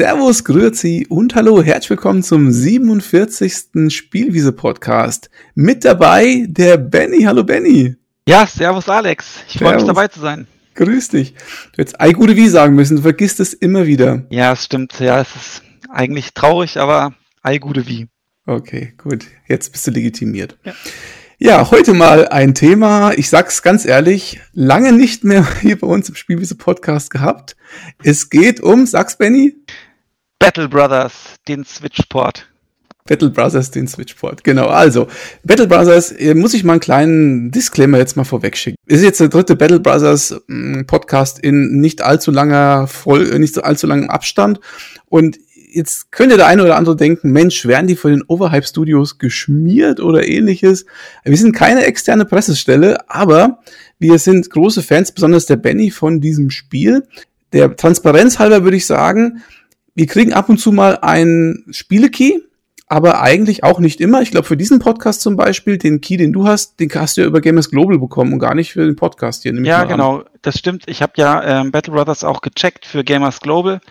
Servus, Grüezi und hallo, herzlich willkommen zum 47. Spielwiese-Podcast. Mit dabei der Benny. Hallo Benny. Ja, Servus Alex. Ich freue mich dabei zu sein. Grüß dich. Du hättest Ei gute wie sagen müssen, du vergisst es immer wieder. Ja, es stimmt. Ja, es ist eigentlich traurig, aber Ei gute wie. Okay, gut. Jetzt bist du legitimiert. Ja. Ja, heute mal ein Thema, ich sag's ganz ehrlich, lange nicht mehr hier bei uns im Spielwiese Podcast gehabt. Es geht um, sag's Benny? Battle Brothers, den Switchport. Battle Brothers, den Switchport. Genau, also, Battle Brothers, äh, muss ich mal einen kleinen Disclaimer jetzt mal vorweg schicken. Ist jetzt der dritte Battle Brothers mm, Podcast in nicht allzu langer Voll, nicht so allzu langem Abstand. Und jetzt könnte der eine oder andere denken, Mensch, werden die von den Overhype Studios geschmiert oder ähnliches? Wir sind keine externe Pressestelle, aber wir sind große Fans, besonders der Benny von diesem Spiel. Der Transparenz halber würde ich sagen, wir kriegen ab und zu mal einen Spielekey, aber eigentlich auch nicht immer. Ich glaube, für diesen Podcast zum Beispiel, den Key, den du hast, den hast du ja über Gamers Global bekommen und gar nicht für den Podcast hier. Ja, genau, an. das stimmt. Ich habe ja ähm, Battle Brothers auch gecheckt für Gamers Global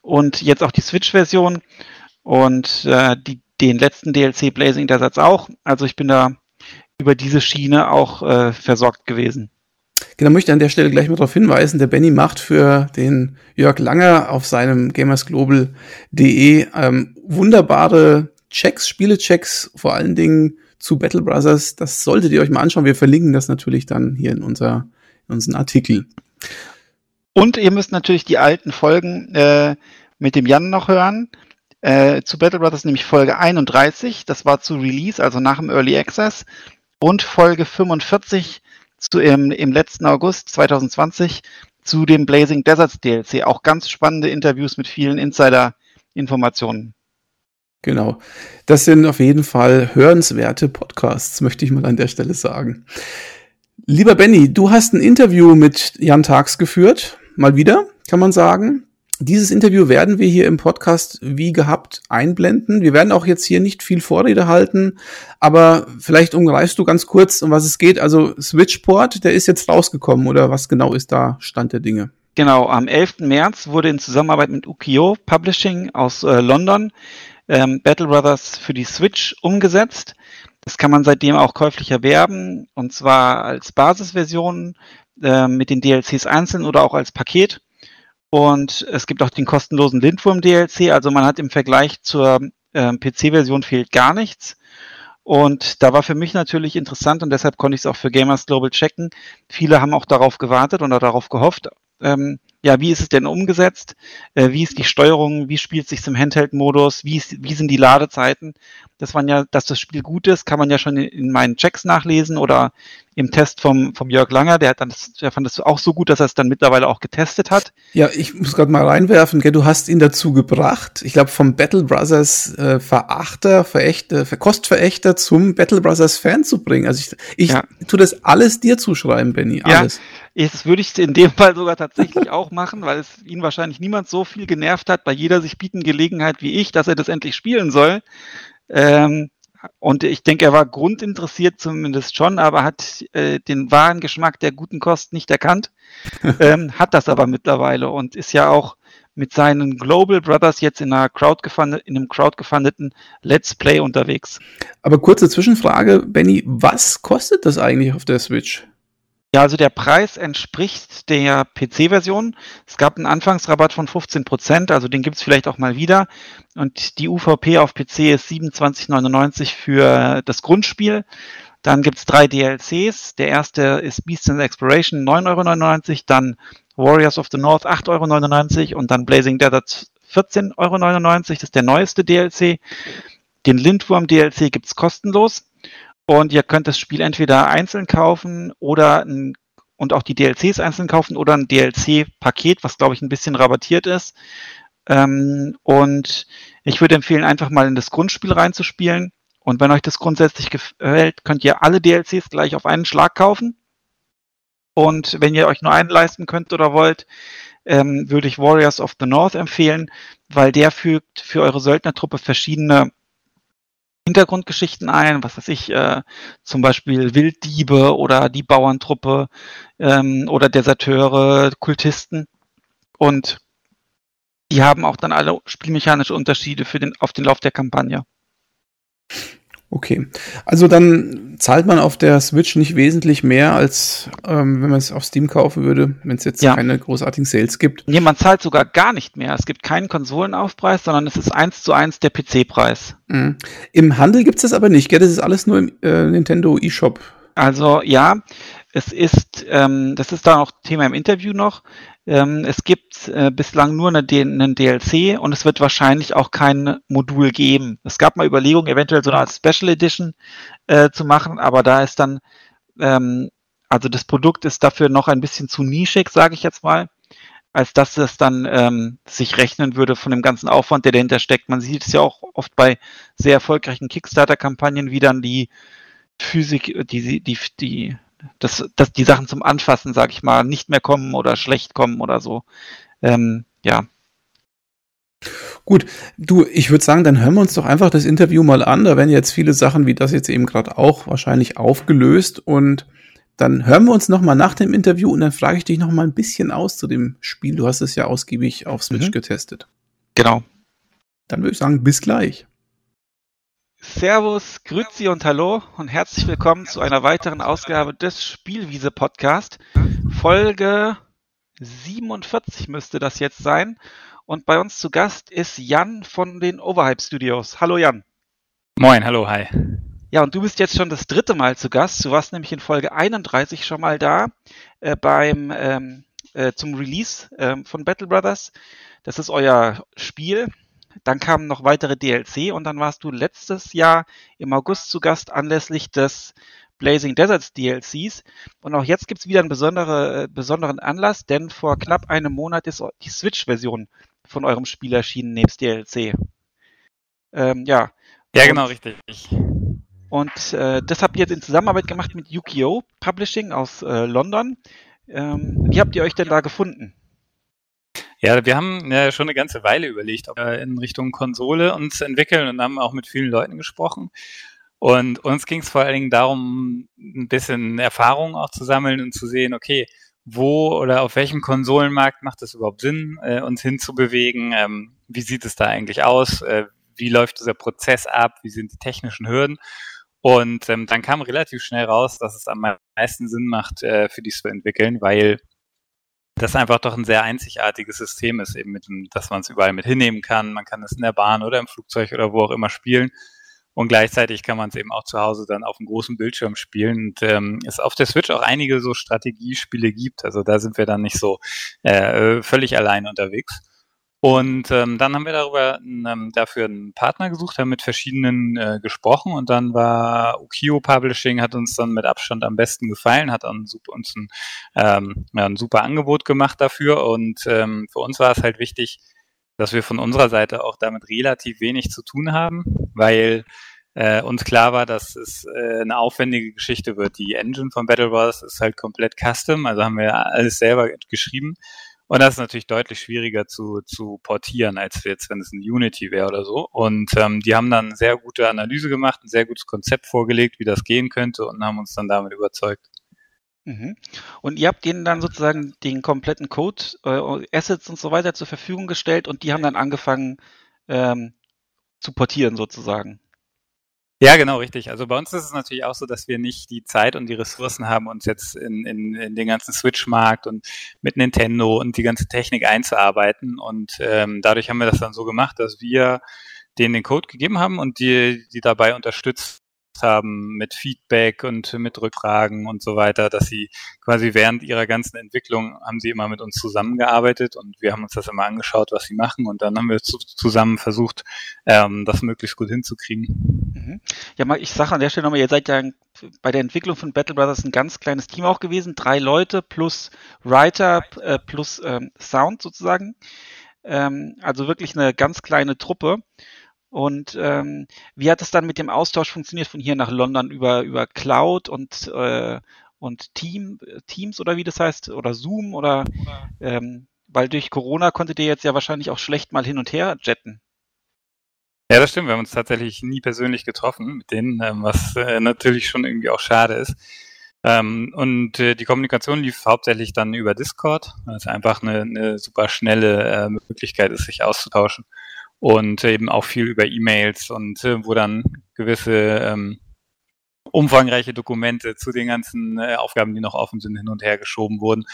und jetzt auch die Switch-Version und äh, die, den letzten DLC Blazing der Satz auch. Also ich bin da über diese Schiene auch äh, versorgt gewesen. Genau, möchte an der Stelle gleich mal darauf hinweisen, der Benny macht für den Jörg Langer auf seinem gamersglobal.de ähm, wunderbare Checks, Spielechecks, vor allen Dingen zu Battle Brothers. Das solltet ihr euch mal anschauen. Wir verlinken das natürlich dann hier in, unser, in unseren Artikel. Und ihr müsst natürlich die alten Folgen äh, mit dem Jan noch hören. Äh, zu Battle Brothers nämlich Folge 31, das war zu Release, also nach dem Early Access. Und Folge 45 zu, im, im letzten August 2020 zu dem Blazing Deserts DLC. Auch ganz spannende Interviews mit vielen Insider-Informationen. Genau. Das sind auf jeden Fall hörenswerte Podcasts, möchte ich mal an der Stelle sagen. Lieber Benny, du hast ein Interview mit Jan Tags geführt mal wieder, kann man sagen. Dieses Interview werden wir hier im Podcast wie gehabt einblenden. Wir werden auch jetzt hier nicht viel Vorrede halten, aber vielleicht umreißt du ganz kurz, um was es geht. Also Switchport, der ist jetzt rausgekommen oder was genau ist da Stand der Dinge? Genau, am 11. März wurde in Zusammenarbeit mit Ukiyo Publishing aus äh, London ähm, Battle Brothers für die Switch umgesetzt. Das kann man seitdem auch käuflich erwerben und zwar als Basisversion äh, mit den DLCs einzeln oder auch als Paket. Und es gibt auch den kostenlosen Lindwurm-DLC. Also man hat im Vergleich zur äh, PC-Version fehlt gar nichts. Und da war für mich natürlich interessant und deshalb konnte ich es auch für Gamers Global checken. Viele haben auch darauf gewartet oder darauf gehofft, ähm, ja, wie ist es denn umgesetzt? Äh, wie ist die Steuerung? Wie spielt sich im Handheld-Modus? Wie, wie sind die Ladezeiten? Das waren ja, dass das Spiel gut ist, kann man ja schon in, in meinen Checks nachlesen oder im Test vom, vom Jörg Langer, der hat dann, der fand das auch so gut, dass er es dann mittlerweile auch getestet hat. Ja, ich muss gerade mal reinwerfen, gell, du hast ihn dazu gebracht, ich glaube vom Battle Brothers äh, Verachter, Verächter, Kostverächter zum Battle Brothers Fan zu bringen. Also ich, ich ja. tue das alles dir zuschreiben, Benny, alles. Ja, das würde ich in dem Fall sogar tatsächlich auch machen, weil es ihn wahrscheinlich niemand so viel genervt hat bei jeder sich bieten Gelegenheit wie ich, dass er das endlich spielen soll. Ähm, und ich denke, er war grundinteressiert zumindest schon, aber hat äh, den wahren Geschmack der guten Kost nicht erkannt, ähm, hat das aber mittlerweile und ist ja auch mit seinen Global Brothers jetzt in, einer Crowd in einem crowdgefundeten Let's Play unterwegs. Aber kurze Zwischenfrage, Benny, was kostet das eigentlich auf der Switch? Ja, also der Preis entspricht der PC-Version. Es gab einen Anfangsrabatt von 15 Prozent, also den gibt's vielleicht auch mal wieder. Und die UVP auf PC ist 27,99 für das Grundspiel. Dann gibt's drei DLCs. Der erste ist Beasts in Exploration, 9,99 Euro. Dann Warriors of the North, 8,99 Euro. Und dann Blazing Desert, 14,99 Euro. Das ist der neueste DLC. Den Lindwurm DLC gibt's kostenlos. Und ihr könnt das Spiel entweder einzeln kaufen oder ein, und auch die DLCs einzeln kaufen oder ein DLC-Paket, was glaube ich ein bisschen rabattiert ist. Ähm, und ich würde empfehlen, einfach mal in das Grundspiel reinzuspielen. Und wenn euch das grundsätzlich gefällt, könnt ihr alle DLCs gleich auf einen Schlag kaufen. Und wenn ihr euch nur einen leisten könnt oder wollt, ähm, würde ich Warriors of the North empfehlen, weil der fügt für eure Söldnertruppe verschiedene Hintergrundgeschichten ein, was weiß ich, äh, zum Beispiel Wilddiebe oder die Bauerntruppe ähm, oder Deserteure, Kultisten. Und Die haben auch dann alle spielmechanische Unterschiede für den, auf den Lauf der Kampagne. Okay. Also dann zahlt man auf der Switch nicht wesentlich mehr, als ähm, wenn man es auf Steam kaufen würde, wenn es jetzt ja. keine großartigen Sales gibt. Nee, man zahlt sogar gar nicht mehr. Es gibt keinen Konsolenaufpreis, sondern es ist eins zu eins der PC-Preis. Mhm. Im Handel gibt es das aber nicht, gell? Das ist alles nur im äh, Nintendo eShop. Also ja, es ist, ähm, das ist dann auch Thema im Interview noch. Ähm, es gibt äh, bislang nur eine, einen DLC und es wird wahrscheinlich auch kein Modul geben. Es gab mal Überlegungen, eventuell so eine Art Special Edition äh, zu machen, aber da ist dann, ähm, also das Produkt ist dafür noch ein bisschen zu nischig, sage ich jetzt mal, als dass es dann ähm, sich rechnen würde von dem ganzen Aufwand, der dahinter steckt. Man sieht es ja auch oft bei sehr erfolgreichen Kickstarter-Kampagnen, wie dann die Physik, die, die, die dass, dass die Sachen zum Anfassen, sag ich mal, nicht mehr kommen oder schlecht kommen oder so. Ähm, ja. Gut, du, ich würde sagen, dann hören wir uns doch einfach das Interview mal an. Da werden jetzt viele Sachen wie das jetzt eben gerade auch wahrscheinlich aufgelöst und dann hören wir uns noch mal nach dem Interview und dann frage ich dich noch mal ein bisschen aus zu dem Spiel. Du hast es ja ausgiebig auf Switch mhm. getestet. Genau. Dann würde ich sagen, bis gleich. Servus, Grüezi und Hallo und herzlich willkommen zu einer weiteren Ausgabe des Spielwiese Podcast. Folge 47 müsste das jetzt sein. Und bei uns zu Gast ist Jan von den Overhype Studios. Hallo Jan. Moin, hallo, hi. Ja, und du bist jetzt schon das dritte Mal zu Gast. Du warst nämlich in Folge 31 schon mal da äh, beim ähm, äh, zum Release äh, von Battle Brothers. Das ist euer Spiel dann kamen noch weitere DLC und dann warst du letztes Jahr im August zu Gast anlässlich des Blazing Deserts DLCs. Und auch jetzt gibt es wieder einen besondere, äh, besonderen Anlass, denn vor knapp einem Monat ist die Switch-Version von eurem Spiel erschienen, nebst DLC. Ähm, ja. Ja, genau, und, richtig. Und äh, das habt ihr jetzt in Zusammenarbeit gemacht mit Yukio Publishing aus äh, London. Ähm, wie habt ihr euch denn da gefunden? Ja, wir haben ja schon eine ganze Weile überlegt, ob wir in Richtung Konsole uns entwickeln und haben auch mit vielen Leuten gesprochen. Und uns ging es vor allen Dingen darum, ein bisschen Erfahrung auch zu sammeln und zu sehen, okay, wo oder auf welchem Konsolenmarkt macht es überhaupt Sinn, äh, uns hinzubewegen? Ähm, wie sieht es da eigentlich aus? Äh, wie läuft dieser Prozess ab? Wie sind die technischen Hürden? Und ähm, dann kam relativ schnell raus, dass es am meisten Sinn macht, äh, für dies zu entwickeln, weil das einfach doch ein sehr einzigartiges System ist, eben mit dem, dass man es überall mit hinnehmen kann. Man kann es in der Bahn oder im Flugzeug oder wo auch immer spielen. Und gleichzeitig kann man es eben auch zu Hause dann auf einem großen Bildschirm spielen. Und ähm, es auf der Switch auch einige so Strategiespiele gibt. Also da sind wir dann nicht so äh, völlig allein unterwegs. Und ähm, dann haben wir darüber ähm, dafür einen Partner gesucht, haben mit verschiedenen äh, gesprochen und dann war Ukio Publishing, hat uns dann mit Abstand am besten gefallen, hat uns, ein, ähm, ja, ein super Angebot gemacht dafür und ähm, für uns war es halt wichtig, dass wir von unserer Seite auch damit relativ wenig zu tun haben, weil äh, uns klar war, dass es äh, eine aufwendige Geschichte wird. Die Engine von Battle Wars ist halt komplett custom, also haben wir alles selber geschrieben und das ist natürlich deutlich schwieriger zu, zu portieren, als jetzt, wenn es ein Unity wäre oder so. Und ähm, die haben dann sehr gute Analyse gemacht, ein sehr gutes Konzept vorgelegt, wie das gehen könnte und haben uns dann damit überzeugt. Mhm. Und ihr habt denen dann sozusagen den kompletten Code, äh, Assets und so weiter zur Verfügung gestellt und die haben dann angefangen ähm, zu portieren sozusagen. Ja, genau, richtig. Also bei uns ist es natürlich auch so, dass wir nicht die Zeit und die Ressourcen haben, uns jetzt in, in, in den ganzen Switch-Markt und mit Nintendo und die ganze Technik einzuarbeiten. Und ähm, dadurch haben wir das dann so gemacht, dass wir denen den Code gegeben haben und die, die dabei unterstützt haben mit Feedback und mit Rückfragen und so weiter, dass sie quasi während ihrer ganzen Entwicklung haben sie immer mit uns zusammengearbeitet und wir haben uns das immer angeschaut, was sie machen und dann haben wir zu, zusammen versucht, ähm, das möglichst gut hinzukriegen. Mhm. Ja, mal, ich sage an der Stelle nochmal, ihr seid ja bei der Entwicklung von Battle Brothers ein ganz kleines Team auch gewesen, drei Leute plus Writer äh, plus ähm, Sound sozusagen. Ähm, also wirklich eine ganz kleine Truppe. Und ähm, wie hat es dann mit dem Austausch funktioniert von hier nach London über, über Cloud und, äh, und Team, Teams oder wie das heißt, oder Zoom oder ähm, weil durch Corona konntet ihr jetzt ja wahrscheinlich auch schlecht mal hin und her jetten. Ja, das stimmt. Wir haben uns tatsächlich nie persönlich getroffen mit denen, ähm, was äh, natürlich schon irgendwie auch schade ist. Ähm, und äh, die Kommunikation lief hauptsächlich dann über Discord, was einfach eine, eine super schnelle äh, Möglichkeit ist, sich auszutauschen. Und eben auch viel über E-Mails und äh, wo dann gewisse ähm, umfangreiche Dokumente zu den ganzen äh, Aufgaben, die noch offen sind, hin und her geschoben wurden.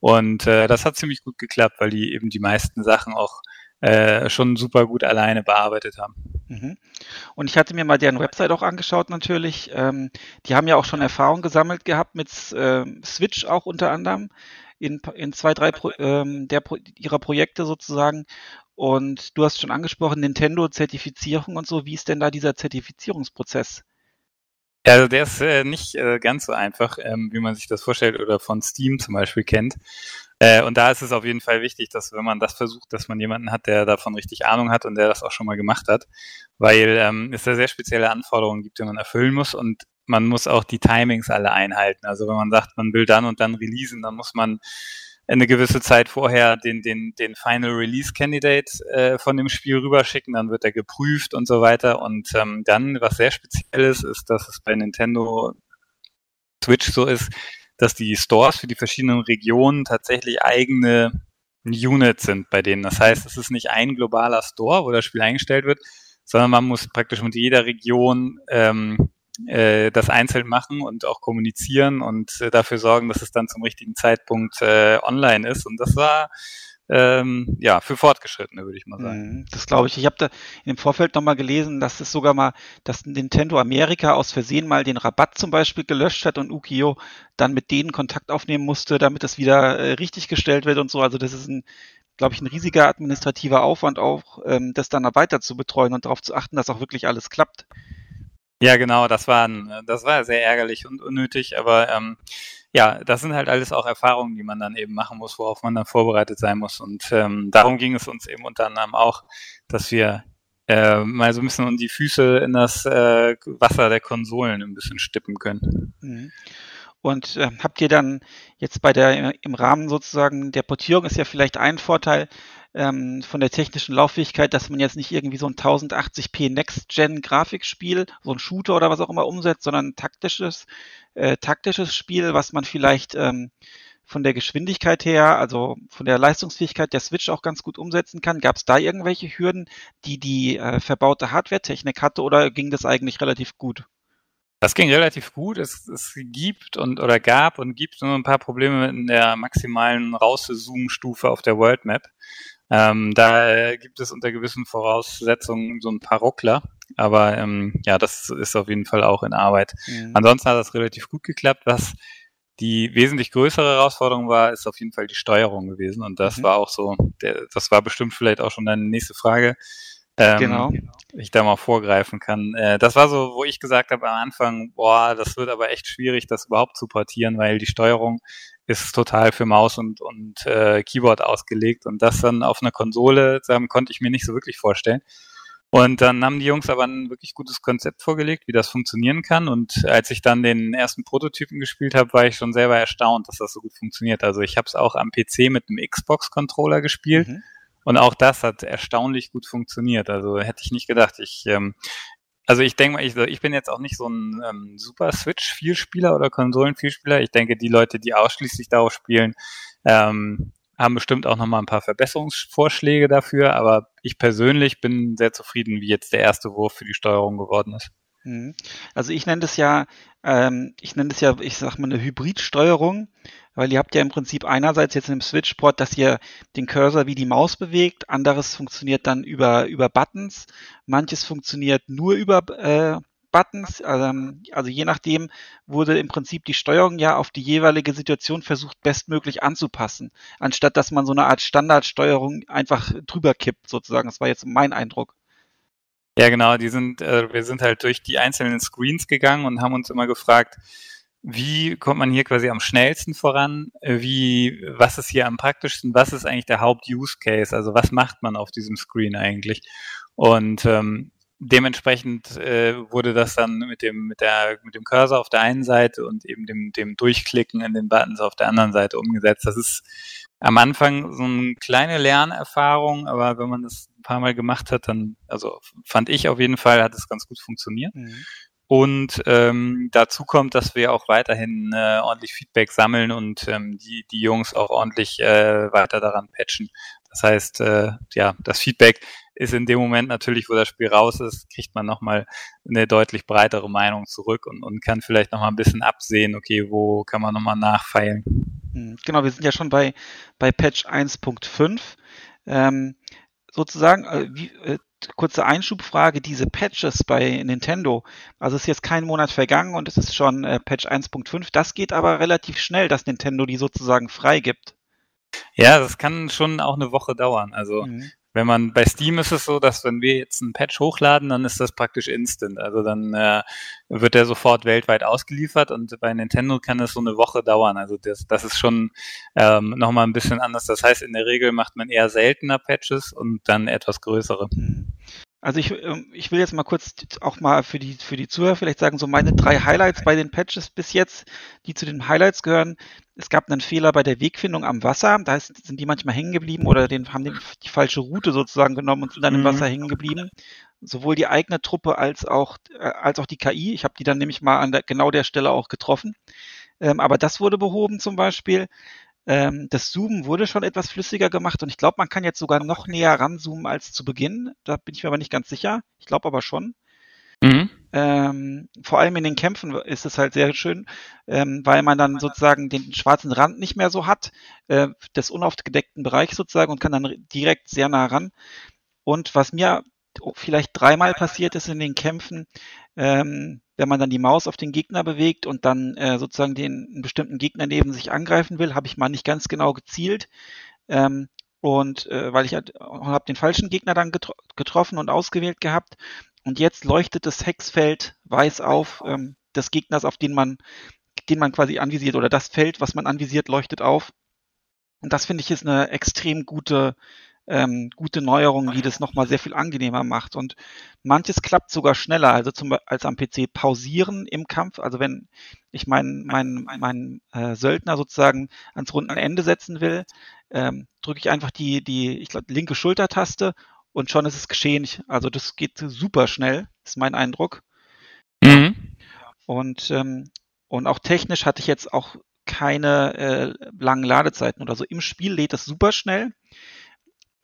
Und äh, das hat ziemlich gut geklappt, weil die eben die meisten Sachen auch äh, schon super gut alleine bearbeitet haben. Mhm. Und ich hatte mir mal deren Website auch angeschaut natürlich. Ähm, die haben ja auch schon Erfahrung gesammelt gehabt mit äh, Switch auch unter anderem in, zwei, drei ähm, der, ihrer Projekte sozusagen. Und du hast schon angesprochen, Nintendo-Zertifizierung und so. Wie ist denn da dieser Zertifizierungsprozess? Also der ist äh, nicht äh, ganz so einfach, ähm, wie man sich das vorstellt oder von Steam zum Beispiel kennt. Äh, und da ist es auf jeden Fall wichtig, dass wenn man das versucht, dass man jemanden hat, der davon richtig Ahnung hat und der das auch schon mal gemacht hat, weil ähm, es da sehr spezielle Anforderungen gibt, die man erfüllen muss und man muss auch die Timings alle einhalten. Also wenn man sagt, man will dann und dann releasen, dann muss man eine gewisse Zeit vorher den, den, den Final Release Candidate äh, von dem Spiel rüberschicken, dann wird er geprüft und so weiter. Und ähm, dann, was sehr speziell ist, ist, dass es bei Nintendo Switch so ist, dass die Stores für die verschiedenen Regionen tatsächlich eigene Units sind bei denen. Das heißt, es ist nicht ein globaler Store, wo das Spiel eingestellt wird, sondern man muss praktisch mit jeder Region ähm, äh, das einzeln machen und auch kommunizieren und äh, dafür sorgen, dass es dann zum richtigen Zeitpunkt äh, online ist. Und das war ähm, ja, für Fortgeschrittene, würde ich mal sagen. Mhm, das glaube ich. Ich habe da im Vorfeld nochmal gelesen, dass es sogar mal, dass Nintendo Amerika aus Versehen mal den Rabatt zum Beispiel gelöscht hat und Ukio dann mit denen Kontakt aufnehmen musste, damit das wieder äh, richtig gestellt wird und so. Also das ist ein, glaube ich, ein riesiger administrativer Aufwand auch, ähm, das dann weiter zu betreuen und darauf zu achten, dass auch wirklich alles klappt. Ja, genau, das war, das war sehr ärgerlich und unnötig, aber ähm, ja, das sind halt alles auch Erfahrungen, die man dann eben machen muss, worauf man dann vorbereitet sein muss. Und ähm, darum ging es uns eben unter anderem auch, dass wir äh, mal so ein bisschen die Füße in das äh, Wasser der Konsolen ein bisschen stippen können. Mhm. Und äh, habt ihr dann jetzt bei der im Rahmen sozusagen der Portierung ist ja vielleicht ein Vorteil, ähm, von der technischen Lauffähigkeit, dass man jetzt nicht irgendwie so ein 1080p Next-Gen-Grafikspiel, so ein Shooter oder was auch immer umsetzt, sondern ein taktisches, äh, taktisches Spiel, was man vielleicht ähm, von der Geschwindigkeit her, also von der Leistungsfähigkeit der Switch auch ganz gut umsetzen kann. Gab es da irgendwelche Hürden, die die äh, verbaute Hardware-Technik hatte oder ging das eigentlich relativ gut? Das ging relativ gut. Es, es gibt und oder gab und gibt nur ein paar Probleme in der maximalen Rauszoom-Stufe auf der World Map. Ähm, da äh, gibt es unter gewissen Voraussetzungen so ein paar Ruckler, aber ähm, ja, das ist auf jeden Fall auch in Arbeit. Mhm. Ansonsten hat das relativ gut geklappt. Was die wesentlich größere Herausforderung war, ist auf jeden Fall die Steuerung gewesen und das mhm. war auch so, der, das war bestimmt vielleicht auch schon deine nächste Frage. Ähm, genau. Ich da mal vorgreifen kann. Äh, das war so, wo ich gesagt habe am Anfang, boah, das wird aber echt schwierig, das überhaupt zu portieren, weil die Steuerung ist total für Maus und, und äh, Keyboard ausgelegt und das dann auf einer Konsole sagen, konnte ich mir nicht so wirklich vorstellen. Und dann haben die Jungs aber ein wirklich gutes Konzept vorgelegt, wie das funktionieren kann. Und als ich dann den ersten Prototypen gespielt habe, war ich schon selber erstaunt, dass das so gut funktioniert. Also ich habe es auch am PC mit einem Xbox-Controller gespielt. Mhm. Und auch das hat erstaunlich gut funktioniert. Also hätte ich nicht gedacht. Ich ähm, also ich denke mal, ich, ich bin jetzt auch nicht so ein ähm, super Switch-Vielspieler oder Konsolen-Vielspieler. Ich denke, die Leute, die ausschließlich darauf spielen, ähm, haben bestimmt auch nochmal ein paar Verbesserungsvorschläge dafür, aber ich persönlich bin sehr zufrieden, wie jetzt der erste Wurf für die Steuerung geworden ist. Mhm. Also ich nenne das ja, ähm, ich nenne das ja, ich sag mal, eine Hybridsteuerung weil ihr habt ja im Prinzip einerseits jetzt im Switchport, dass ihr den Cursor wie die Maus bewegt, anderes funktioniert dann über, über Buttons, manches funktioniert nur über äh, Buttons, also, also je nachdem wurde im Prinzip die Steuerung ja auf die jeweilige Situation versucht bestmöglich anzupassen, anstatt dass man so eine Art Standardsteuerung einfach drüber kippt sozusagen. Das war jetzt mein Eindruck. Ja, genau, die sind, äh, wir sind halt durch die einzelnen Screens gegangen und haben uns immer gefragt, wie kommt man hier quasi am schnellsten voran? Äh, wie, was ist hier am praktischsten? Was ist eigentlich der Haupt-Use-Case? Also was macht man auf diesem Screen eigentlich? Und ähm, dementsprechend äh, wurde das dann mit dem, mit der, mit dem Cursor auf der einen Seite und eben dem, dem Durchklicken in den Buttons auf der anderen Seite umgesetzt. Das ist am Anfang so eine kleine Lernerfahrung, aber wenn man das paar Mal gemacht hat, dann, also fand ich auf jeden Fall, hat es ganz gut funktioniert. Mhm. Und ähm, dazu kommt, dass wir auch weiterhin äh, ordentlich Feedback sammeln und ähm, die, die Jungs auch ordentlich äh, weiter daran patchen. Das heißt, äh, ja, das Feedback ist in dem Moment natürlich, wo das Spiel raus ist, kriegt man nochmal eine deutlich breitere Meinung zurück und, und kann vielleicht nochmal ein bisschen absehen, okay, wo kann man nochmal nachfeilen. Hm, genau, wir sind ja schon bei, bei Patch 1.5. Ähm, sozusagen, äh, wie, äh, kurze Einschubfrage, diese Patches bei Nintendo, also es ist jetzt kein Monat vergangen und es ist schon äh, Patch 1.5, das geht aber relativ schnell, dass Nintendo die sozusagen freigibt. Ja, das kann schon auch eine Woche dauern. Also mhm. Wenn man bei Steam ist es so, dass wenn wir jetzt einen Patch hochladen, dann ist das praktisch instant. Also dann äh, wird der sofort weltweit ausgeliefert und bei Nintendo kann es so eine Woche dauern. Also das, das ist schon ähm, nochmal ein bisschen anders. Das heißt, in der Regel macht man eher seltener Patches und dann etwas größere. Mhm. Also ich, ähm, ich will jetzt mal kurz auch mal für die, für die Zuhörer vielleicht sagen, so meine drei Highlights bei den Patches bis jetzt, die zu den Highlights gehören. Es gab einen Fehler bei der Wegfindung am Wasser. Da sind die manchmal hängen geblieben oder den, haben den, die falsche Route sozusagen genommen und sind dann im mhm. Wasser hängen geblieben. Sowohl die eigene Truppe als auch, äh, als auch die KI. Ich habe die dann nämlich mal an der, genau der Stelle auch getroffen. Ähm, aber das wurde behoben zum Beispiel. Ähm, das Zoomen wurde schon etwas flüssiger gemacht und ich glaube, man kann jetzt sogar noch näher ranzoomen als zu Beginn. Da bin ich mir aber nicht ganz sicher. Ich glaube aber schon. Mhm. Ähm, vor allem in den Kämpfen ist es halt sehr schön, ähm, weil man dann sozusagen den schwarzen Rand nicht mehr so hat, äh, des unaufgedeckten Bereichs sozusagen und kann dann direkt sehr nah ran. Und was mir vielleicht dreimal passiert ist in den Kämpfen, ähm, wenn man dann die Maus auf den Gegner bewegt und dann äh, sozusagen den bestimmten Gegner neben sich angreifen will, habe ich mal nicht ganz genau gezielt. Ähm, und äh, weil ich halt, habe den falschen Gegner dann getro getroffen und ausgewählt gehabt. Und jetzt leuchtet das Hexfeld weiß auf ähm, des Gegners, auf den man, den man quasi anvisiert, oder das Feld, was man anvisiert, leuchtet auf. Und das finde ich ist eine extrem gute ähm, gute Neuerung, die das nochmal sehr viel angenehmer macht. Und manches klappt sogar schneller, also zum, als am PC pausieren im Kampf. Also wenn ich meinen mein, mein, äh, Söldner sozusagen ans Rundenende setzen will, ähm, drücke ich einfach die, die, ich glaube, linke Schultertaste und schon ist es geschehen. Also das geht super schnell, ist mein Eindruck. Mhm. Und, ähm, und auch technisch hatte ich jetzt auch keine äh, langen Ladezeiten oder so. Im Spiel lädt es super schnell.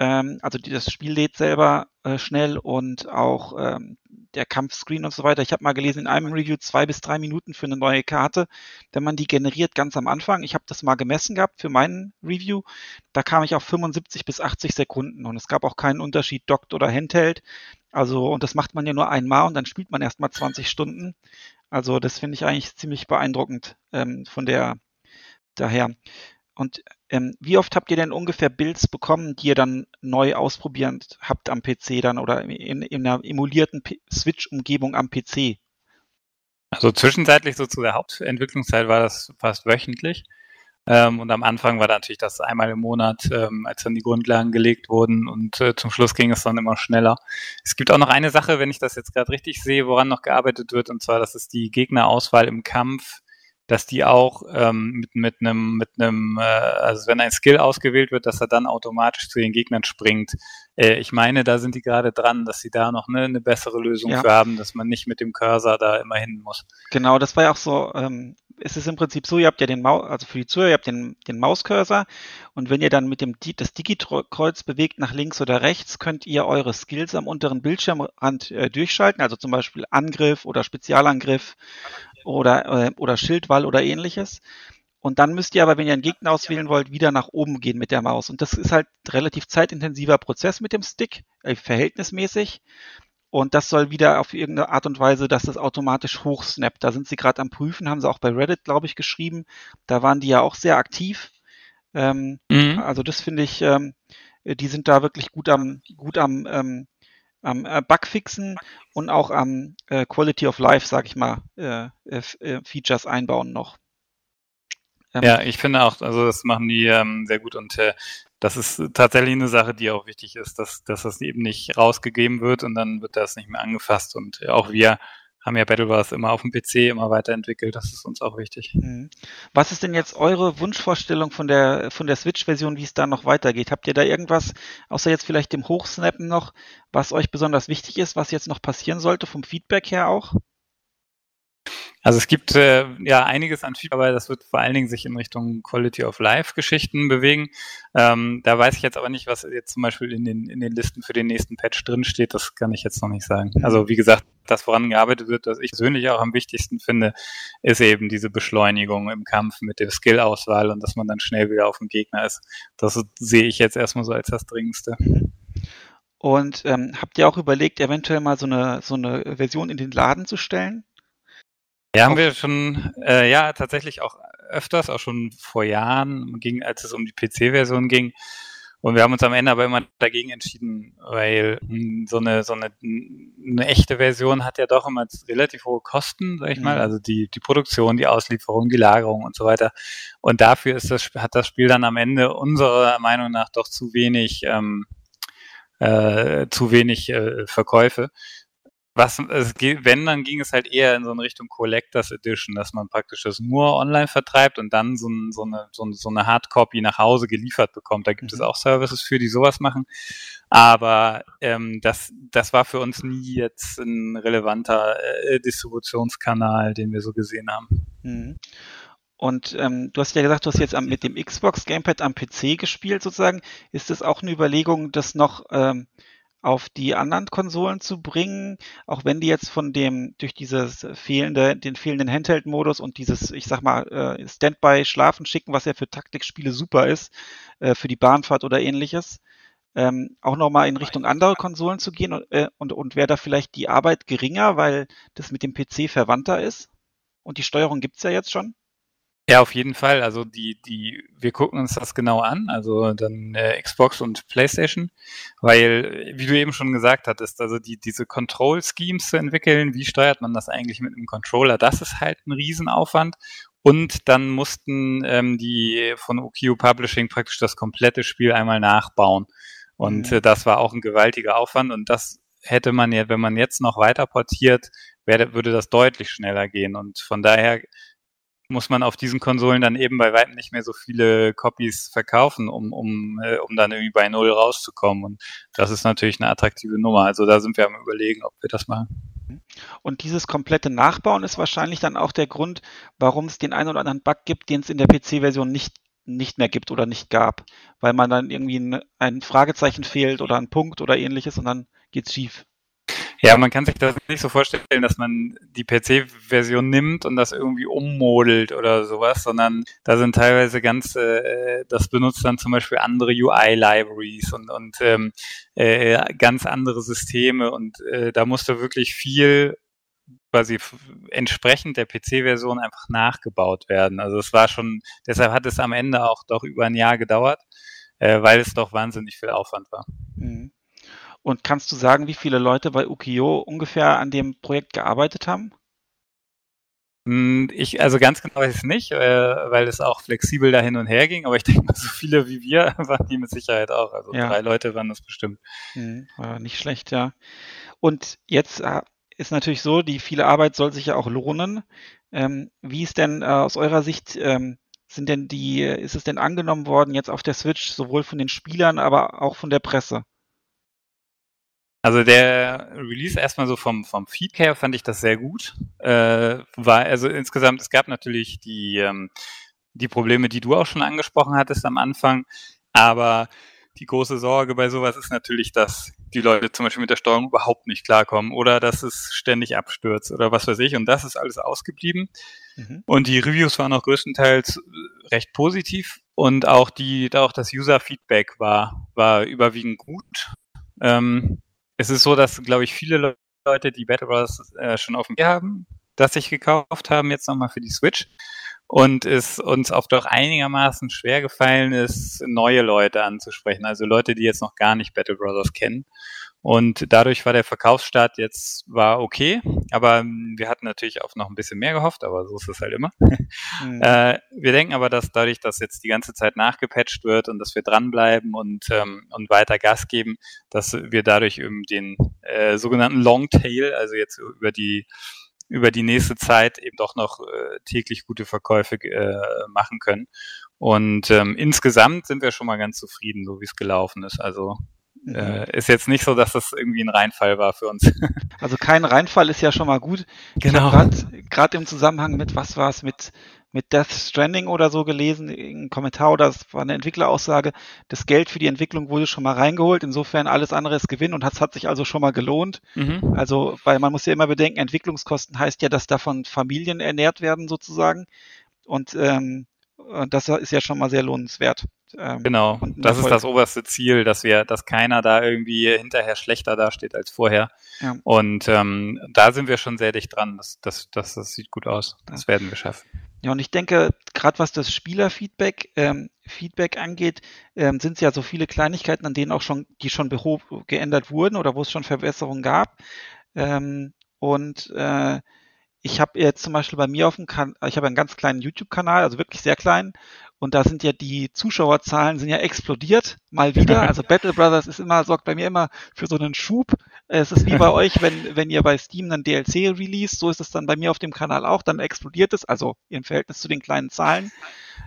Ähm, also die, das Spiel lädt selber äh, schnell und auch ähm, der Kampfscreen und so weiter. Ich habe mal gelesen in einem Review zwei bis drei Minuten für eine neue Karte, wenn man die generiert ganz am Anfang. Ich habe das mal gemessen gehabt für meinen Review. Da kam ich auf 75 bis 80 Sekunden und es gab auch keinen Unterschied Dockt oder Handheld. Also und das macht man ja nur einmal und dann spielt man erst mal 20 Stunden. Also das finde ich eigentlich ziemlich beeindruckend ähm, von der daher. Und ähm, wie oft habt ihr denn ungefähr Builds bekommen, die ihr dann neu ausprobiert habt am PC dann oder in, in einer emulierten Switch-Umgebung am PC? Also zwischenzeitlich so zu der Hauptentwicklungszeit war das fast wöchentlich. Ähm, und am Anfang war da natürlich das einmal im Monat, ähm, als dann die Grundlagen gelegt wurden und äh, zum Schluss ging es dann immer schneller. Es gibt auch noch eine Sache, wenn ich das jetzt gerade richtig sehe, woran noch gearbeitet wird, und zwar, das ist die Gegnerauswahl im Kampf dass die auch ähm, mit, mit einem, mit einem, äh, also wenn ein Skill ausgewählt wird, dass er dann automatisch zu den Gegnern springt. Äh, ich meine, da sind die gerade dran, dass sie da noch eine, eine bessere Lösung ja. für haben, dass man nicht mit dem Cursor da immer hin muss. Genau, das war ja auch so, ähm, es ist im Prinzip so, ihr habt ja den Maus, also für die Zuhörer, ihr habt den, den Mauscursor und wenn ihr dann mit dem das Digi-Kreuz bewegt nach links oder rechts, könnt ihr eure Skills am unteren Bildschirmrand äh, durchschalten, also zum Beispiel Angriff oder Spezialangriff oder, äh, oder Schildwall oder ähnliches. Und dann müsst ihr aber, wenn ihr einen Gegner auswählen wollt, wieder nach oben gehen mit der Maus. Und das ist halt relativ zeitintensiver Prozess mit dem Stick, äh, verhältnismäßig. Und das soll wieder auf irgendeine Art und Weise, dass das automatisch hochsnappt. Da sind sie gerade am Prüfen, haben sie auch bei Reddit, glaube ich, geschrieben. Da waren die ja auch sehr aktiv. Ähm, mhm. Also das finde ich, ähm, die sind da wirklich gut am, gut am ähm, am äh, Bugfixen und auch am äh, Quality of Life, sag ich mal, äh, äh, äh, Features einbauen noch. Ähm, ja, ich finde auch, also das machen die ähm, sehr gut und äh, das ist tatsächlich eine Sache, die auch wichtig ist, dass, dass das eben nicht rausgegeben wird und dann wird das nicht mehr angefasst und auch wir haben ja Battle Wars immer auf dem PC immer weiterentwickelt. Das ist uns auch wichtig. Mhm. Was ist denn jetzt eure Wunschvorstellung von der, von der Switch-Version, wie es da noch weitergeht? Habt ihr da irgendwas, außer jetzt vielleicht dem Hochsnappen noch, was euch besonders wichtig ist, was jetzt noch passieren sollte, vom Feedback her auch? Also es gibt äh, ja einiges an Feedback, aber das wird vor allen Dingen sich in Richtung Quality of Life Geschichten bewegen. Ähm, da weiß ich jetzt aber nicht, was jetzt zum Beispiel in den, in den Listen für den nächsten Patch drinsteht. Das kann ich jetzt noch nicht sagen. Also wie gesagt, das woran gearbeitet wird, was ich persönlich auch am wichtigsten finde, ist eben diese Beschleunigung im Kampf mit der Skill-Auswahl und dass man dann schnell wieder auf dem Gegner ist. Das sehe ich jetzt erstmal so als das Dringendste. Und ähm, habt ihr auch überlegt, eventuell mal so eine, so eine Version in den Laden zu stellen? Ja, haben wir schon, äh, ja, tatsächlich auch öfters, auch schon vor Jahren, ging, als es um die PC-Version ging. Und wir haben uns am Ende aber immer dagegen entschieden, weil mh, hm, so eine so eine, eine echte Version hat ja doch immer relativ hohe Kosten, sag ich mal, mhm. also die die Produktion, die Auslieferung, die Lagerung und so weiter. Und dafür ist das hat das Spiel dann am Ende unserer Meinung nach doch zu wenig ähm, äh, zu wenig äh, Verkäufe was es geht, wenn, dann ging es halt eher in so eine Richtung Collectors Edition, dass man praktisch das nur online vertreibt und dann so, ein, so eine, so, so eine Hardcopy nach Hause geliefert bekommt. Da gibt mhm. es auch Services für, die sowas machen. Aber ähm, das, das war für uns nie jetzt ein relevanter äh, Distributionskanal, den wir so gesehen haben. Mhm. Und ähm, du hast ja gesagt, du hast jetzt am, mit dem Xbox Gamepad am PC gespielt sozusagen. Ist das auch eine Überlegung, das noch ähm, auf die anderen Konsolen zu bringen, auch wenn die jetzt von dem durch dieses fehlende, den fehlenden Handheld-Modus und dieses, ich sag mal, äh, Standby-Schlafen schicken, was ja für Taktikspiele super ist, äh, für die Bahnfahrt oder ähnliches, ähm, auch nochmal in Richtung andere Konsolen zu gehen und, äh, und, und wäre da vielleicht die Arbeit geringer, weil das mit dem PC verwandter ist? Und die Steuerung gibt's ja jetzt schon? Ja, auf jeden Fall. Also die, die, wir gucken uns das genau an, also dann äh, Xbox und PlayStation, weil, wie du eben schon gesagt hattest, also die, diese Control Schemes zu entwickeln, wie steuert man das eigentlich mit einem Controller, das ist halt ein Riesenaufwand. Und dann mussten ähm, die von OKU Publishing praktisch das komplette Spiel einmal nachbauen. Und mhm. äh, das war auch ein gewaltiger Aufwand. Und das hätte man ja, wenn man jetzt noch weiter portiert, wär, würde das deutlich schneller gehen. Und von daher muss man auf diesen Konsolen dann eben bei weitem nicht mehr so viele Copies verkaufen, um, um, äh, um dann irgendwie bei Null rauszukommen. Und das ist natürlich eine attraktive Nummer. Also da sind wir am überlegen, ob wir das machen. Und dieses komplette Nachbauen ist wahrscheinlich dann auch der Grund, warum es den einen oder anderen Bug gibt, den es in der PC-Version nicht, nicht mehr gibt oder nicht gab. Weil man dann irgendwie ein, ein Fragezeichen fehlt oder ein Punkt oder ähnliches und dann geht's schief. Ja, man kann sich das nicht so vorstellen, dass man die PC-Version nimmt und das irgendwie ummodelt oder sowas, sondern da sind teilweise ganz, äh, das benutzt dann zum Beispiel andere UI-Libraries und, und ähm, äh, ganz andere Systeme und äh, da musste wirklich viel quasi entsprechend der PC-Version einfach nachgebaut werden. Also es war schon, deshalb hat es am Ende auch doch über ein Jahr gedauert, äh, weil es doch wahnsinnig viel Aufwand war. Mhm. Und kannst du sagen, wie viele Leute bei Ukiyo ungefähr an dem Projekt gearbeitet haben? Hm, ich, also ganz genau weiß ich es nicht, äh, weil es auch flexibel da hin und her ging, aber ich denke mal, so viele wie wir waren die mit Sicherheit auch. Also ja. drei Leute waren das bestimmt. Mhm, nicht schlecht, ja. Und jetzt äh, ist natürlich so, die viele Arbeit soll sich ja auch lohnen. Ähm, wie ist denn äh, aus eurer Sicht, ähm, sind denn die, ist es denn angenommen worden jetzt auf der Switch, sowohl von den Spielern, aber auch von der Presse? Also der Release erstmal so vom, vom Feed her fand ich das sehr gut. Äh, war also insgesamt, es gab natürlich die, ähm, die Probleme, die du auch schon angesprochen hattest am Anfang, aber die große Sorge bei sowas ist natürlich, dass die Leute zum Beispiel mit der Steuerung überhaupt nicht klarkommen oder dass es ständig abstürzt oder was weiß ich. Und das ist alles ausgeblieben. Mhm. Und die Reviews waren auch größtenteils recht positiv und auch die, auch das User-Feedback war, war überwiegend gut. Ähm, es ist so, dass, glaube ich, viele Leute, die Battle Bros. Äh, schon auf dem Bier haben, das sich gekauft haben, jetzt nochmal für die Switch. Und es uns auch doch einigermaßen schwer gefallen ist, neue Leute anzusprechen. Also Leute, die jetzt noch gar nicht Battle Brothers kennen. Und dadurch war der Verkaufsstart jetzt war okay, aber wir hatten natürlich auch noch ein bisschen mehr gehofft, aber so ist es halt immer. Mhm. Äh, wir denken aber, dass dadurch, dass jetzt die ganze Zeit nachgepatcht wird und dass wir dranbleiben und, ähm, und weiter Gas geben, dass wir dadurch eben den äh, sogenannten Longtail, also jetzt über die über die nächste Zeit eben doch noch äh, täglich gute Verkäufe äh, machen können. Und ähm, insgesamt sind wir schon mal ganz zufrieden, so wie es gelaufen ist. Also mhm. äh, ist jetzt nicht so, dass das irgendwie ein Reinfall war für uns. Also kein Reinfall ist ja schon mal gut. Genau. Gerade im Zusammenhang mit, was war es, mit, mit Death Stranding oder so gelesen, ein Kommentar oder es war eine Entwickleraussage, das Geld für die Entwicklung wurde schon mal reingeholt, insofern alles andere ist Gewinn und es hat sich also schon mal gelohnt. Mhm. Also, weil man muss ja immer bedenken, Entwicklungskosten heißt ja, dass davon Familien ernährt werden sozusagen. Und ähm, das ist ja schon mal sehr lohnenswert. Ähm, genau, das ist das oberste Ziel, dass wir, dass keiner da irgendwie hinterher schlechter dasteht als vorher. Ja. Und ähm, da sind wir schon sehr dicht dran. Das, das, das, das sieht gut aus. Das werden wir schaffen. Ja, und ich denke, gerade was das Spielerfeedback ähm, Feedback angeht, ähm, sind es ja so viele Kleinigkeiten, an denen auch schon, die schon geändert wurden oder wo es schon Verbesserungen gab. Ähm, und äh, ich habe jetzt zum Beispiel bei mir auf dem Kanal, ich habe einen ganz kleinen YouTube-Kanal, also wirklich sehr klein, und da sind ja die Zuschauerzahlen sind ja explodiert, mal wieder. Also Battle Brothers ist immer, sorgt bei mir immer für so einen Schub. Es ist wie bei euch, wenn, wenn ihr bei Steam einen DLC release, so ist es dann bei mir auf dem Kanal auch, dann explodiert es, also im Verhältnis zu den kleinen Zahlen,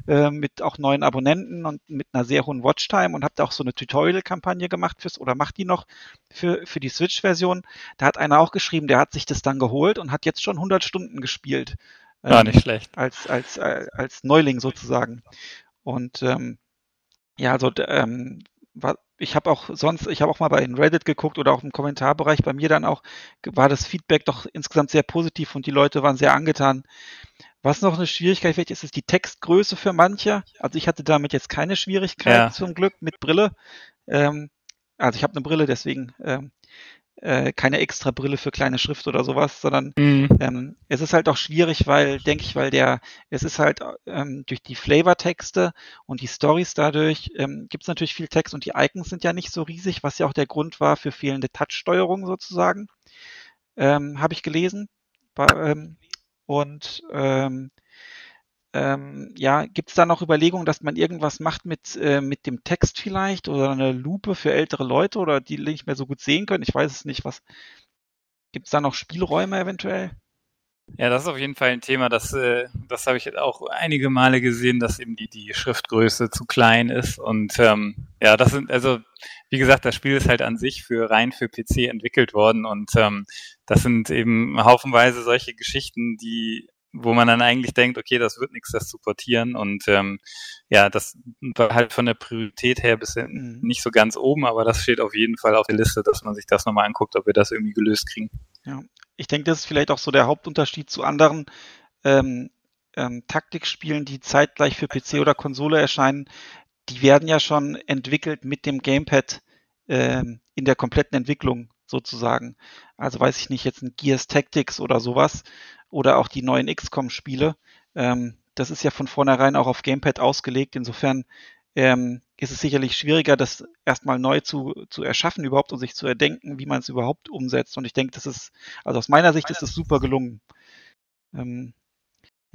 äh, mit auch neuen Abonnenten und mit einer sehr hohen Watchtime und habt auch so eine Tutorial-Kampagne gemacht fürs, oder macht die noch für, für die Switch-Version. Da hat einer auch geschrieben, der hat sich das dann geholt und hat jetzt schon 100 Stunden gespielt. Ja, ähm, nicht schlecht. Als, als, als, äh, als Neuling sozusagen. Und ähm, ja, also ähm, ich habe auch sonst, ich habe auch mal bei Reddit geguckt oder auch im Kommentarbereich bei mir dann auch, war das Feedback doch insgesamt sehr positiv und die Leute waren sehr angetan. Was noch eine Schwierigkeit vielleicht ist, ist die Textgröße für manche. Also ich hatte damit jetzt keine Schwierigkeit ja. zum Glück mit Brille. Ähm, also ich habe eine Brille, deswegen ähm, äh, keine extra Brille für kleine Schrift oder sowas, sondern mhm. ähm, es ist halt auch schwierig, weil, denke ich, weil der, es ist halt ähm, durch die Flavortexte und die Stories dadurch ähm, gibt es natürlich viel Text und die Icons sind ja nicht so riesig, was ja auch der Grund war für fehlende Touch-Steuerung sozusagen, ähm, habe ich gelesen. Bei, ähm, und ähm, ähm, ja, gibt es da noch Überlegungen, dass man irgendwas macht mit, äh, mit dem Text vielleicht oder eine Lupe für ältere Leute oder die nicht mehr so gut sehen können? Ich weiß es nicht. Was gibt es da noch Spielräume eventuell? Ja, das ist auf jeden Fall ein Thema, das, äh, das habe ich auch einige Male gesehen, dass eben die, die Schriftgröße zu klein ist. Und ähm, ja, das sind, also wie gesagt, das Spiel ist halt an sich für rein für PC entwickelt worden und ähm, das sind eben haufenweise solche Geschichten, die wo man dann eigentlich denkt, okay, das wird nichts, das zu portieren. Und ähm, ja, das war halt von der Priorität her bisher mhm. nicht so ganz oben, aber das steht auf jeden Fall auf der Liste, dass man sich das nochmal anguckt, ob wir das irgendwie gelöst kriegen. Ja, ich denke, das ist vielleicht auch so der Hauptunterschied zu anderen ähm, ähm, Taktikspielen, die zeitgleich für PC oder Konsole erscheinen. Die werden ja schon entwickelt mit dem Gamepad ähm, in der kompletten Entwicklung sozusagen. Also weiß ich nicht, jetzt ein Gears Tactics oder sowas oder auch die neuen XCOM-Spiele. Ähm, das ist ja von vornherein auch auf Gamepad ausgelegt. Insofern ähm, ist es sicherlich schwieriger, das erstmal neu zu, zu erschaffen überhaupt und sich zu erdenken, wie man es überhaupt umsetzt. Und ich denke, das ist, also aus meiner Sicht ist es super gelungen. Ähm,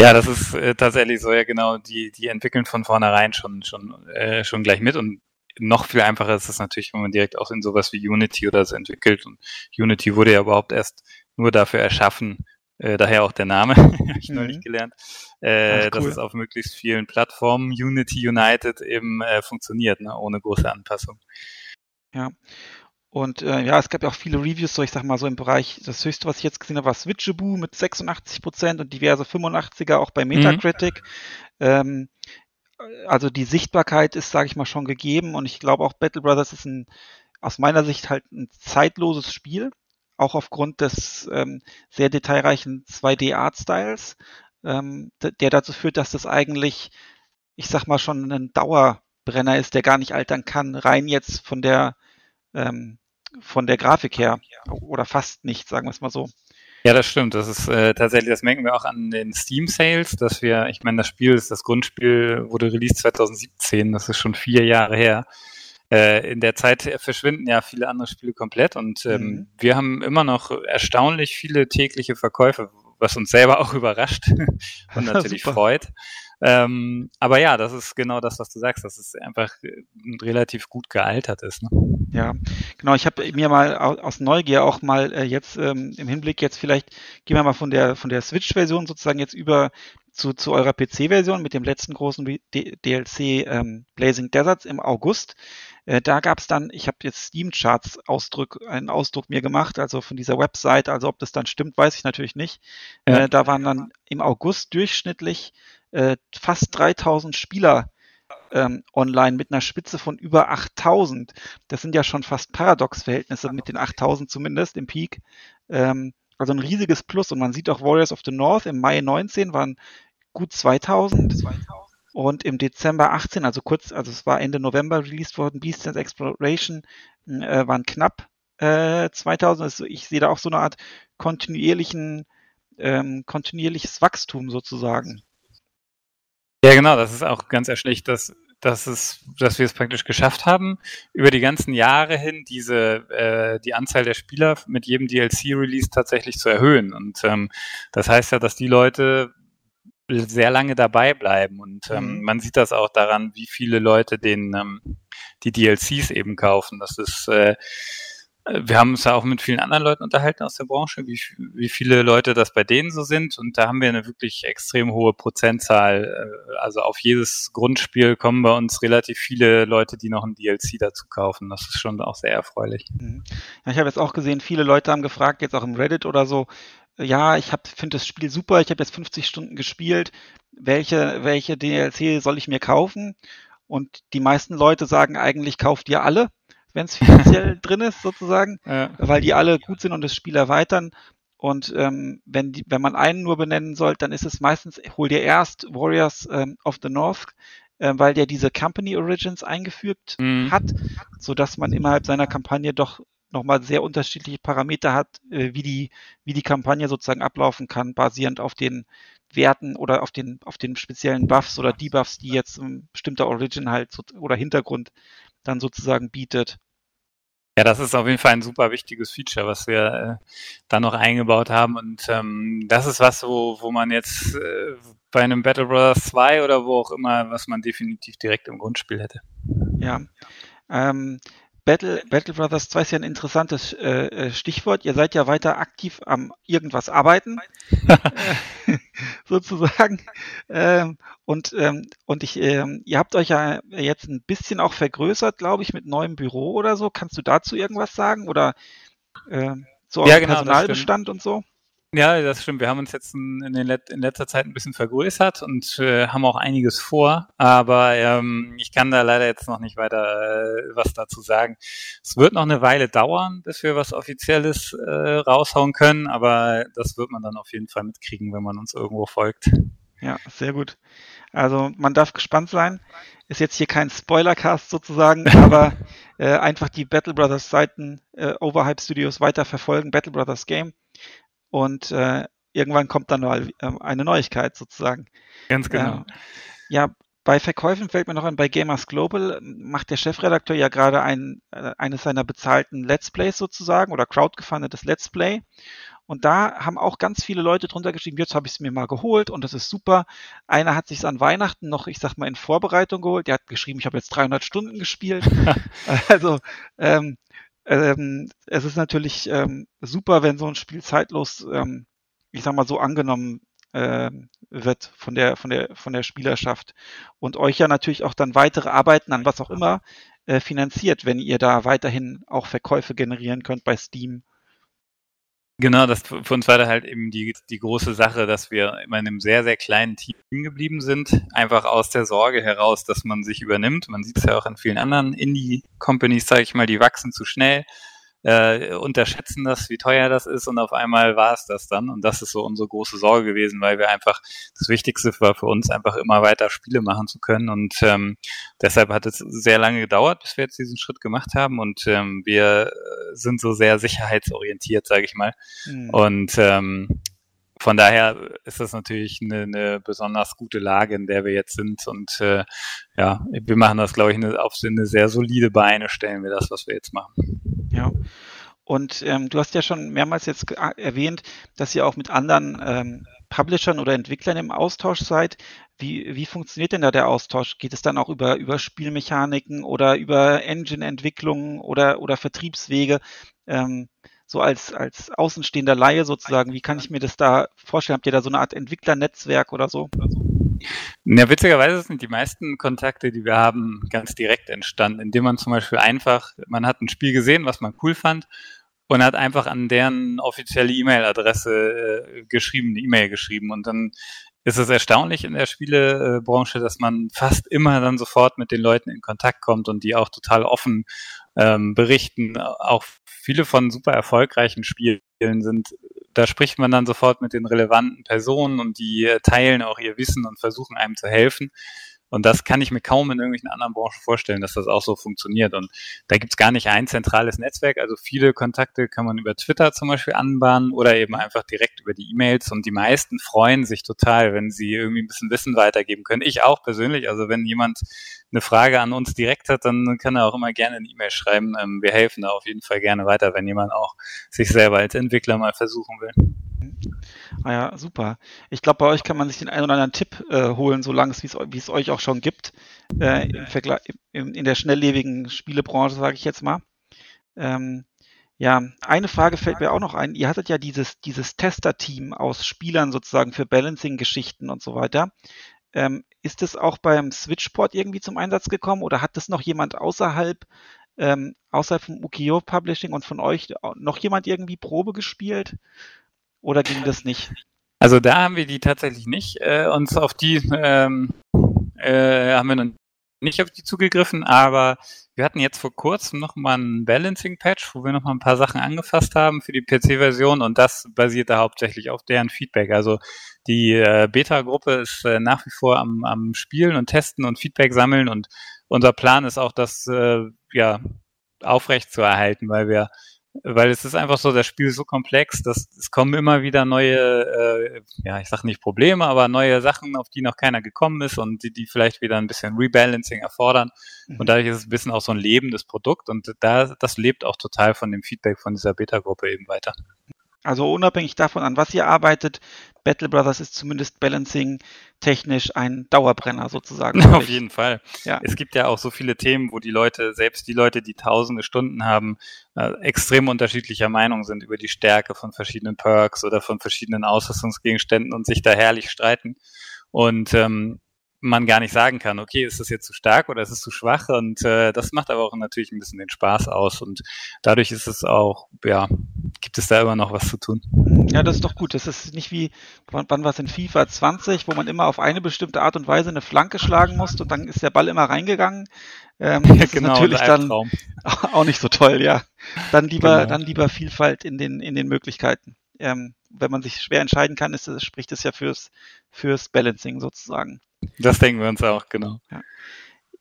ja, das ist äh, tatsächlich so, ja genau, die, die entwickeln von vornherein schon, schon, äh, schon gleich mit und noch viel einfacher ist es natürlich, wenn man direkt auch in sowas wie Unity oder so entwickelt. Und Unity wurde ja überhaupt erst nur dafür erschaffen, äh, daher auch der Name, habe ich mhm. neulich gelernt, äh, cool. dass es auf möglichst vielen Plattformen Unity United eben äh, funktioniert, ne, ohne große Anpassung. Ja. Und äh, ja, es gab ja auch viele Reviews, so ich sag mal so im Bereich, das höchste, was ich jetzt gesehen habe, war Switchaboo mit 86 Prozent und diverse 85er auch bei mhm. Metacritic. Mhm. Ähm, also die Sichtbarkeit ist, sage ich mal, schon gegeben und ich glaube auch Battle Brothers ist ein aus meiner Sicht halt ein zeitloses Spiel auch aufgrund des ähm, sehr detailreichen 2D-Art-Styles, ähm, der dazu führt, dass das eigentlich, ich sag mal, schon ein Dauerbrenner ist, der gar nicht altern kann, rein jetzt von der, ähm, von der Grafik her. Oder fast nicht, sagen wir es mal so. Ja, das stimmt. Das ist äh, tatsächlich, das merken wir auch an den Steam Sales, dass wir, ich meine, das Spiel ist, das Grundspiel wurde released 2017, das ist schon vier Jahre her. Äh, in der Zeit verschwinden ja viele andere Spiele komplett und ähm, mhm. wir haben immer noch erstaunlich viele tägliche Verkäufe, was uns selber auch überrascht und natürlich freut. Ähm, aber ja, das ist genau das, was du sagst, dass es einfach äh, relativ gut gealtert ist. Ne? Ja, genau. Ich habe mir mal aus Neugier auch mal äh, jetzt ähm, im Hinblick jetzt vielleicht gehen wir mal von der von der Switch-Version sozusagen jetzt über zu, zu eurer PC-Version mit dem letzten großen DLC ähm, Blazing Deserts im August. Äh, da gab es dann, ich habe jetzt Steam-Charts Ausdruck, einen Ausdruck mir gemacht, also von dieser Website, also ob das dann stimmt, weiß ich natürlich nicht. Ja. Äh, da waren dann im August durchschnittlich äh, fast 3000 Spieler ähm, online mit einer Spitze von über 8000. Das sind ja schon fast Paradox-Verhältnisse mit den 8000 zumindest im Peak. Ähm, also ein riesiges Plus. Und man sieht auch Warriors of the North im Mai 19 waren gut 2000. 2000. Und im Dezember 18, also kurz, also es war Ende November released worden, Beast and Exploration äh, waren knapp äh, 2000. Also ich sehe da auch so eine Art kontinuierlichen, ähm, kontinuierliches Wachstum sozusagen. Ja, genau, das ist auch ganz erschlicht, dass, dass, es, dass wir es praktisch geschafft haben, über die ganzen Jahre hin diese, äh, die Anzahl der Spieler mit jedem DLC-Release tatsächlich zu erhöhen. Und ähm, das heißt ja, dass die Leute sehr lange dabei bleiben. Und ähm, mhm. man sieht das auch daran, wie viele Leute den ähm, die DLCs eben kaufen. Das ist äh, wir haben uns ja auch mit vielen anderen Leuten unterhalten aus der Branche, wie, wie viele Leute das bei denen so sind. Und da haben wir eine wirklich extrem hohe Prozentzahl. Äh, also auf jedes Grundspiel kommen bei uns relativ viele Leute, die noch ein DLC dazu kaufen. Das ist schon auch sehr erfreulich. Mhm. Ja, ich habe jetzt auch gesehen, viele Leute haben gefragt, jetzt auch im Reddit oder so, ja, ich finde das Spiel super, ich habe jetzt 50 Stunden gespielt, welche, welche DLC soll ich mir kaufen? Und die meisten Leute sagen eigentlich, kauft ihr alle wenn es finanziell drin ist, sozusagen, ja. weil die alle gut sind und das Spiel erweitern. Und ähm, wenn, die, wenn man einen nur benennen soll, dann ist es meistens, hol dir erst Warriors ähm, of the North, äh, weil der diese Company Origins eingefügt mhm. hat, so dass man innerhalb seiner Kampagne doch nochmal sehr unterschiedliche Parameter hat, äh, wie die, wie die Kampagne sozusagen ablaufen kann, basierend auf den Werten oder auf den, auf den speziellen Buffs oder Debuffs, die jetzt ein bestimmter Origin halt so, oder Hintergrund dann sozusagen bietet. Ja, das ist auf jeden Fall ein super wichtiges Feature, was wir äh, da noch eingebaut haben. Und ähm, das ist was, wo, wo man jetzt äh, bei einem Battle Brothers 2 oder wo auch immer, was man definitiv direkt im Grundspiel hätte. Ja. Ähm, Battle, Battle Brothers 2 ist ja ein interessantes äh, äh, Stichwort. Ihr seid ja weiter aktiv am irgendwas arbeiten, sozusagen. Ähm, und ähm, und ich, ähm, ihr habt euch ja jetzt ein bisschen auch vergrößert, glaube ich, mit neuem Büro oder so. Kannst du dazu irgendwas sagen? Oder äh, so ja, genau, Personalbestand und so? Ja, das stimmt. Wir haben uns jetzt in, Let in letzter Zeit ein bisschen vergrößert und äh, haben auch einiges vor. Aber ähm, ich kann da leider jetzt noch nicht weiter äh, was dazu sagen. Es wird noch eine Weile dauern, bis wir was Offizielles äh, raushauen können. Aber das wird man dann auf jeden Fall mitkriegen, wenn man uns irgendwo folgt. Ja, sehr gut. Also man darf gespannt sein. Ist jetzt hier kein Spoilercast sozusagen, aber äh, einfach die Battle Brothers Seiten äh, Overhype Studios weiter verfolgen. Battle Brothers Game und äh, irgendwann kommt dann mal äh, eine Neuigkeit sozusagen. Ganz genau. Äh, ja, bei Verkäufen fällt mir noch an, bei Gamers Global macht der Chefredakteur ja gerade ein, äh, eines seiner bezahlten Let's Plays sozusagen oder crowdgefundetes Let's Play. Und da haben auch ganz viele Leute drunter geschrieben, jetzt habe ich es mir mal geholt und das ist super. Einer hat sich an Weihnachten noch, ich sag mal, in Vorbereitung geholt. Der hat geschrieben, ich habe jetzt 300 Stunden gespielt. also ähm, ähm, es ist natürlich ähm, super, wenn so ein Spiel zeitlos, ähm, ich sag mal, so angenommen äh, wird von der, von der, von der Spielerschaft und euch ja natürlich auch dann weitere Arbeiten an was auch immer äh, finanziert, wenn ihr da weiterhin auch Verkäufe generieren könnt bei Steam Genau, das für uns war da halt eben die, die große Sache, dass wir immer in einem sehr, sehr kleinen Team geblieben sind. Einfach aus der Sorge heraus, dass man sich übernimmt. Man sieht es ja auch an vielen anderen Indie-Companies, sage ich mal, die wachsen zu schnell äh, unterschätzen das, wie teuer das ist und auf einmal war es das dann. Und das ist so unsere große Sorge gewesen, weil wir einfach, das Wichtigste war für uns einfach immer weiter Spiele machen zu können. Und ähm, deshalb hat es sehr lange gedauert, bis wir jetzt diesen Schritt gemacht haben. Und ähm, wir sind so sehr sicherheitsorientiert, sage ich mal. Mhm. Und ähm, von daher ist das natürlich eine, eine, besonders gute Lage, in der wir jetzt sind. Und äh, ja, wir machen das, glaube ich, eine, auf eine sehr solide Beine stellen wir das, was wir jetzt machen. Ja. Und ähm, du hast ja schon mehrmals jetzt erwähnt, dass ihr auch mit anderen ähm, Publishern oder Entwicklern im Austausch seid. Wie, wie funktioniert denn da der Austausch? Geht es dann auch über, über Spielmechaniken oder über Engine-Entwicklungen oder, oder Vertriebswege? Ähm, so als, als außenstehender Laie sozusagen, wie kann ich mir das da vorstellen? Habt ihr da so eine Art Entwicklernetzwerk oder so? Ja, witzigerweise sind die meisten Kontakte, die wir haben, ganz direkt entstanden, indem man zum Beispiel einfach, man hat ein Spiel gesehen, was man cool fand und hat einfach an deren offizielle E-Mail-Adresse äh, geschrieben, eine E-Mail geschrieben und dann ist es erstaunlich in der Spielebranche, dass man fast immer dann sofort mit den Leuten in Kontakt kommt und die auch total offen ähm, berichten. Auch viele von super erfolgreichen Spielen sind, da spricht man dann sofort mit den relevanten Personen und die äh, teilen auch ihr Wissen und versuchen einem zu helfen. Und das kann ich mir kaum in irgendwelchen anderen Branchen vorstellen, dass das auch so funktioniert. Und da gibt's gar nicht ein zentrales Netzwerk. Also viele Kontakte kann man über Twitter zum Beispiel anbahnen oder eben einfach direkt über die E-Mails. Und die meisten freuen sich total, wenn sie irgendwie ein bisschen Wissen weitergeben können. Ich auch persönlich. Also wenn jemand eine Frage an uns direkt hat, dann kann er auch immer gerne eine E-Mail schreiben. Ähm, wir helfen da auf jeden Fall gerne weiter, wenn jemand auch sich selber als Entwickler mal versuchen will. Ah ja, super. Ich glaube, bei euch kann man sich den einen oder anderen Tipp äh, holen, solange es, wie es euch auch schon gibt, äh, im in der schnelllebigen Spielebranche, sage ich jetzt mal. Ähm, ja, eine Frage fällt mir auch noch ein. Ihr hattet ja dieses, dieses Tester-Team aus Spielern sozusagen für Balancing-Geschichten und so weiter. Ähm, ist es auch beim Switchport irgendwie zum Einsatz gekommen oder hat das noch jemand außerhalb, ähm, außerhalb vom Ukiyo Publishing und von euch noch jemand irgendwie Probe gespielt? Oder ging das nicht? Also da haben wir die tatsächlich nicht äh, uns auf die ähm, äh, haben wir noch nicht auf die zugegriffen, aber wir hatten jetzt vor kurzem noch mal einen Balancing-Patch, wo wir noch mal ein paar Sachen angefasst haben für die PC-Version und das basierte hauptsächlich auf deren Feedback. Also die äh, Beta-Gruppe ist äh, nach wie vor am, am Spielen und Testen und Feedback sammeln und unser Plan ist auch, das äh, ja aufrecht zu erhalten, weil wir weil es ist einfach so, das Spiel ist so komplex, dass es kommen immer wieder neue, äh, ja, ich sag nicht Probleme, aber neue Sachen, auf die noch keiner gekommen ist und die, die vielleicht wieder ein bisschen Rebalancing erfordern. Mhm. Und dadurch ist es ein bisschen auch so ein lebendes Produkt und da, das lebt auch total von dem Feedback von dieser Beta-Gruppe eben weiter. Also unabhängig davon, an was ihr arbeitet, Battle Brothers ist zumindest Balancing technisch ein Dauerbrenner sozusagen. Auf jeden Fall. Ja. Es gibt ja auch so viele Themen, wo die Leute, selbst die Leute, die tausende Stunden haben, äh, extrem unterschiedlicher Meinung sind über die Stärke von verschiedenen Perks oder von verschiedenen Ausrüstungsgegenständen und sich da herrlich streiten. Und ähm, man gar nicht sagen kann, okay, ist das jetzt zu stark oder ist es zu schwach? Und äh, das macht aber auch natürlich ein bisschen den Spaß aus. Und dadurch ist es auch, ja, gibt es da immer noch was zu tun. Ja, das ist doch gut. Das ist nicht wie, wann, wann war es in FIFA 20, wo man immer auf eine bestimmte Art und Weise eine Flanke schlagen musste und dann ist der Ball immer reingegangen. Ähm, das ja, genau, ist natürlich dann auch nicht so toll, ja. Dann lieber, genau. dann lieber Vielfalt in den, in den Möglichkeiten. Ähm, wenn man sich schwer entscheiden kann, ist, spricht es ja fürs, fürs Balancing sozusagen. Das denken wir uns auch, genau. Ja,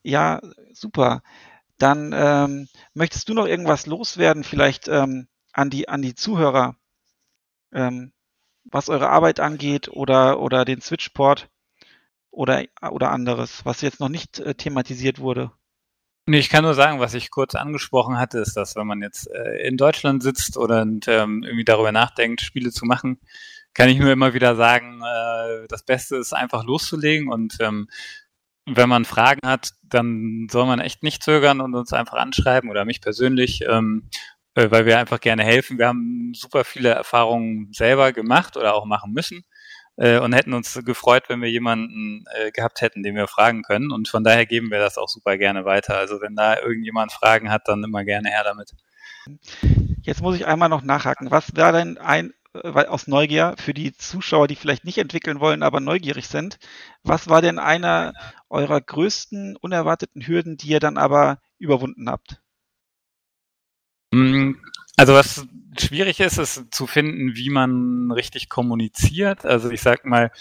ja super. Dann ähm, möchtest du noch irgendwas loswerden, vielleicht ähm, an, die, an die Zuhörer, ähm, was eure Arbeit angeht oder, oder den Switchport oder, oder anderes, was jetzt noch nicht äh, thematisiert wurde? Nee, ich kann nur sagen, was ich kurz angesprochen hatte, ist, dass wenn man jetzt äh, in Deutschland sitzt oder und, ähm, irgendwie darüber nachdenkt, Spiele zu machen, kann ich nur immer wieder sagen, äh, das Beste ist einfach loszulegen und ähm, wenn man Fragen hat, dann soll man echt nicht zögern und uns einfach anschreiben oder mich persönlich, ähm, äh, weil wir einfach gerne helfen. Wir haben super viele Erfahrungen selber gemacht oder auch machen müssen äh, und hätten uns gefreut, wenn wir jemanden äh, gehabt hätten, den wir fragen können. Und von daher geben wir das auch super gerne weiter. Also wenn da irgendjemand Fragen hat, dann immer gerne her damit. Jetzt muss ich einmal noch nachhaken. Was wäre denn ein weil aus Neugier für die Zuschauer, die vielleicht nicht entwickeln wollen, aber neugierig sind. Was war denn einer eurer größten unerwarteten Hürden, die ihr dann aber überwunden habt? Also was schwierig ist, ist zu finden, wie man richtig kommuniziert. Also ich sag mal,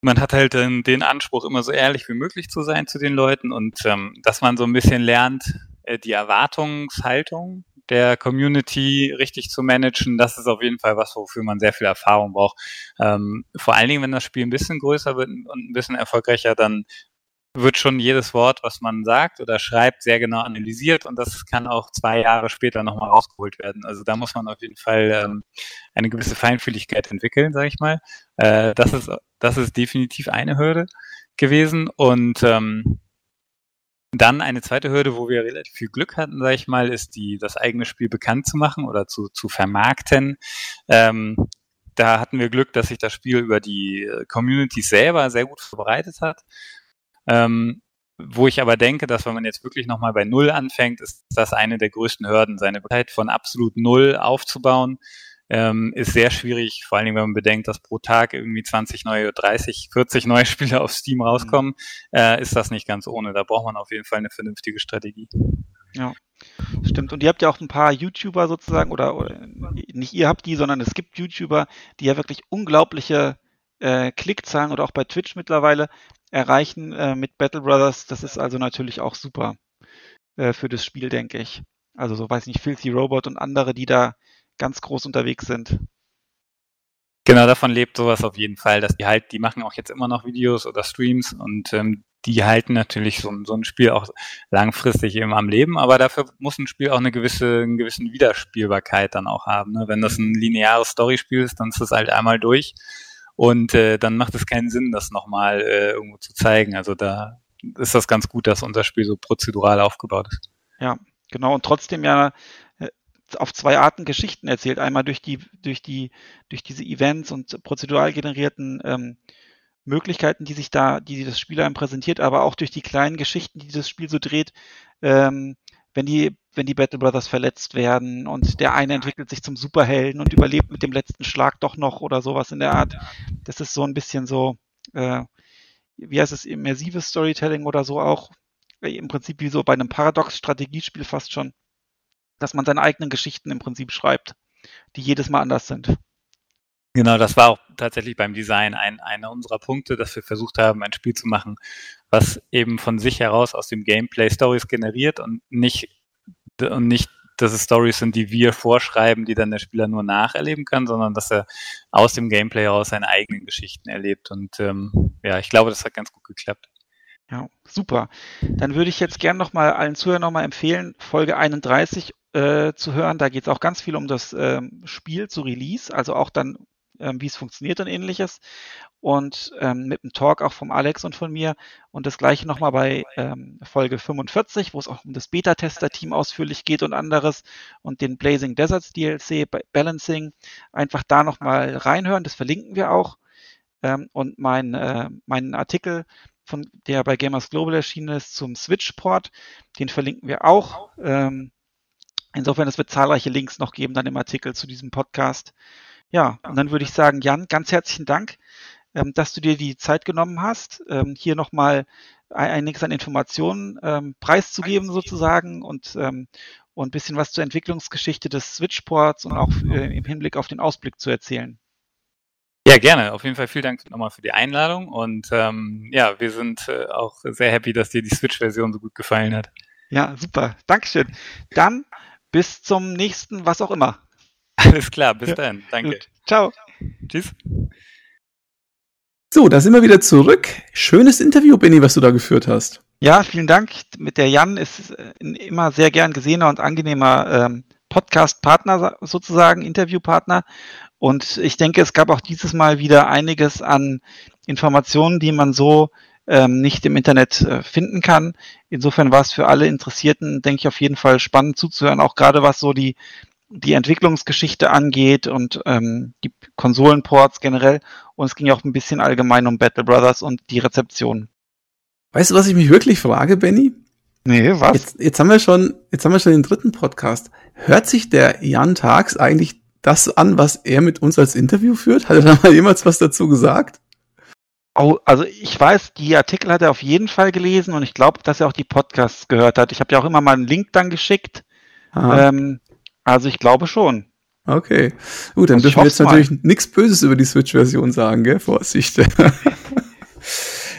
man hat halt den Anspruch, immer so ehrlich wie möglich zu sein zu den Leuten und ähm, dass man so ein bisschen lernt, äh, die Erwartungshaltung der Community richtig zu managen, das ist auf jeden Fall was, wofür man sehr viel Erfahrung braucht. Ähm, vor allen Dingen, wenn das Spiel ein bisschen größer wird und ein bisschen erfolgreicher, dann wird schon jedes Wort, was man sagt oder schreibt, sehr genau analysiert und das kann auch zwei Jahre später nochmal rausgeholt werden. Also da muss man auf jeden Fall ähm, eine gewisse Feinfühligkeit entwickeln, sage ich mal. Äh, das ist das ist definitiv eine Hürde gewesen und ähm, Dann eine zweite Hürde, wo wir relativ viel Glück hatten, sage ich mal, ist die, das eigene Spiel bekannt zu machen oder zu, zu vermarkten. Ähm, da hatten wir Glück, dass sich das Spiel über die äh, Community selber sehr gut verbreitet hat. Ähm, wo ich aber denke, dass wenn man jetzt wirklich nochmal bei Null anfängt, ist das eine der größten Hürden, seine Bekanntheit von absolut Null aufzubauen ähm, ist sehr schwierig, vor allen Dingen, wenn man bedenkt, dass pro Tag irgendwie 20 neue, 30, 40 neue Spiele auf Steam rauskommen, mhm. äh, ist das nicht ganz ohne. Da braucht man auf jeden Fall eine vernünftige Strategie. Ja, stimmt. Und ihr habt ja auch ein paar YouTuber sozusagen, oder, oder nicht ihr habt die, sondern es gibt YouTuber, die ja wirklich unglaubliche äh, Klickzahlen oder auch bei Twitch mittlerweile erreichen äh, mit Battle Brothers. Das ist also natürlich auch super äh, für das Spiel, denke ich. Also so weiß ich nicht, Filthy Robot und andere, die da ganz groß unterwegs sind. Genau, davon lebt sowas auf jeden Fall, dass die halt, die machen auch jetzt immer noch Videos oder Streams und ähm, die halten natürlich so, so ein Spiel auch langfristig eben am Leben, aber dafür muss ein Spiel auch eine gewisse, eine gewisse Wiederspielbarkeit dann auch haben. Ne? Wenn das ein lineares Storyspiel ist, dann ist das halt einmal durch und äh, dann macht es keinen Sinn, das nochmal äh, irgendwo zu zeigen. Also da ist das ganz gut, dass unser Spiel so prozedural aufgebaut ist. Ja, genau. Und trotzdem ja auf zwei Arten Geschichten erzählt. Einmal durch die, durch die, durch diese Events und prozedural generierten ähm, Möglichkeiten, die sich da, die das Spiel einem präsentiert, aber auch durch die kleinen Geschichten, die das Spiel so dreht, ähm, wenn die, wenn die Battle Brothers verletzt werden und der eine entwickelt sich zum Superhelden und überlebt mit dem letzten Schlag doch noch oder sowas in der Art. Das ist so ein bisschen so, äh, wie heißt es, immersives Storytelling oder so auch. Im Prinzip wie so bei einem Paradox-Strategiespiel fast schon dass man seine eigenen Geschichten im Prinzip schreibt, die jedes Mal anders sind. Genau, das war auch tatsächlich beim Design ein, einer unserer Punkte, dass wir versucht haben, ein Spiel zu machen, was eben von sich heraus aus dem Gameplay Stories generiert und nicht, und nicht, dass es Stories sind, die wir vorschreiben, die dann der Spieler nur nacherleben kann, sondern dass er aus dem Gameplay heraus seine eigenen Geschichten erlebt. Und ähm, ja, ich glaube, das hat ganz gut geklappt. Ja, super. Dann würde ich jetzt gerne nochmal allen Zuhörern nochmal empfehlen, Folge 31 äh, zu hören. Da geht es auch ganz viel um das ähm, Spiel zu Release, also auch dann, ähm, wie es funktioniert und ähnliches. Und ähm, mit einem Talk auch vom Alex und von mir. Und das gleiche nochmal bei ähm, Folge 45, wo es auch um das Beta-Tester-Team ausführlich geht und anderes und den Blazing Deserts DLC bei Balancing. Einfach da nochmal reinhören, das verlinken wir auch. Ähm, und mein, äh, meinen Artikel von der bei Gamers Global erschienen ist zum Switch-Port. Den verlinken wir auch. Ähm, insofern, es wird zahlreiche Links noch geben dann im Artikel zu diesem Podcast. Ja, und dann würde ich sagen, Jan, ganz herzlichen Dank, ähm, dass du dir die Zeit genommen hast, ähm, hier nochmal einiges an Informationen ähm, preiszugeben sozusagen und, und ein bisschen was zur Entwicklungsgeschichte des Switch-Ports und auch äh, im Hinblick auf den Ausblick zu erzählen. Ja, gerne. Auf jeden Fall vielen Dank nochmal für die Einladung. Und ähm, ja, wir sind äh, auch sehr happy, dass dir die Switch-Version so gut gefallen hat. Ja, super. Dankeschön. Dann bis zum nächsten, was auch immer. Alles klar, bis ja, dann. Danke. Gut. Ciao. Tschüss. So, da sind wir wieder zurück. Schönes Interview, Benny, was du da geführt hast. Ja, vielen Dank. Mit der Jan ist ein immer sehr gern gesehener und angenehmer ähm, Podcast-Partner sozusagen, Interviewpartner. Und ich denke, es gab auch dieses Mal wieder einiges an Informationen, die man so ähm, nicht im Internet äh, finden kann. Insofern war es für alle Interessierten, denke ich, auf jeden Fall spannend zuzuhören, auch gerade was so die, die Entwicklungsgeschichte angeht und ähm, die Konsolenports generell. Und es ging auch ein bisschen allgemein um Battle Brothers und die Rezeption. Weißt du, was ich mich wirklich frage, Benny? Nee, was? Jetzt, jetzt haben wir schon, jetzt haben wir schon den dritten Podcast. Hört sich der Jan Tags eigentlich das an, was er mit uns als Interview führt? Hat er da mal jemals was dazu gesagt? Oh, also ich weiß, die Artikel hat er auf jeden Fall gelesen und ich glaube, dass er auch die Podcasts gehört hat. Ich habe ja auch immer mal einen Link dann geschickt. Ähm, also ich glaube schon. Okay. Gut, dann also dürfen wir jetzt natürlich nichts Böses über die Switch-Version sagen, gell? Vorsicht.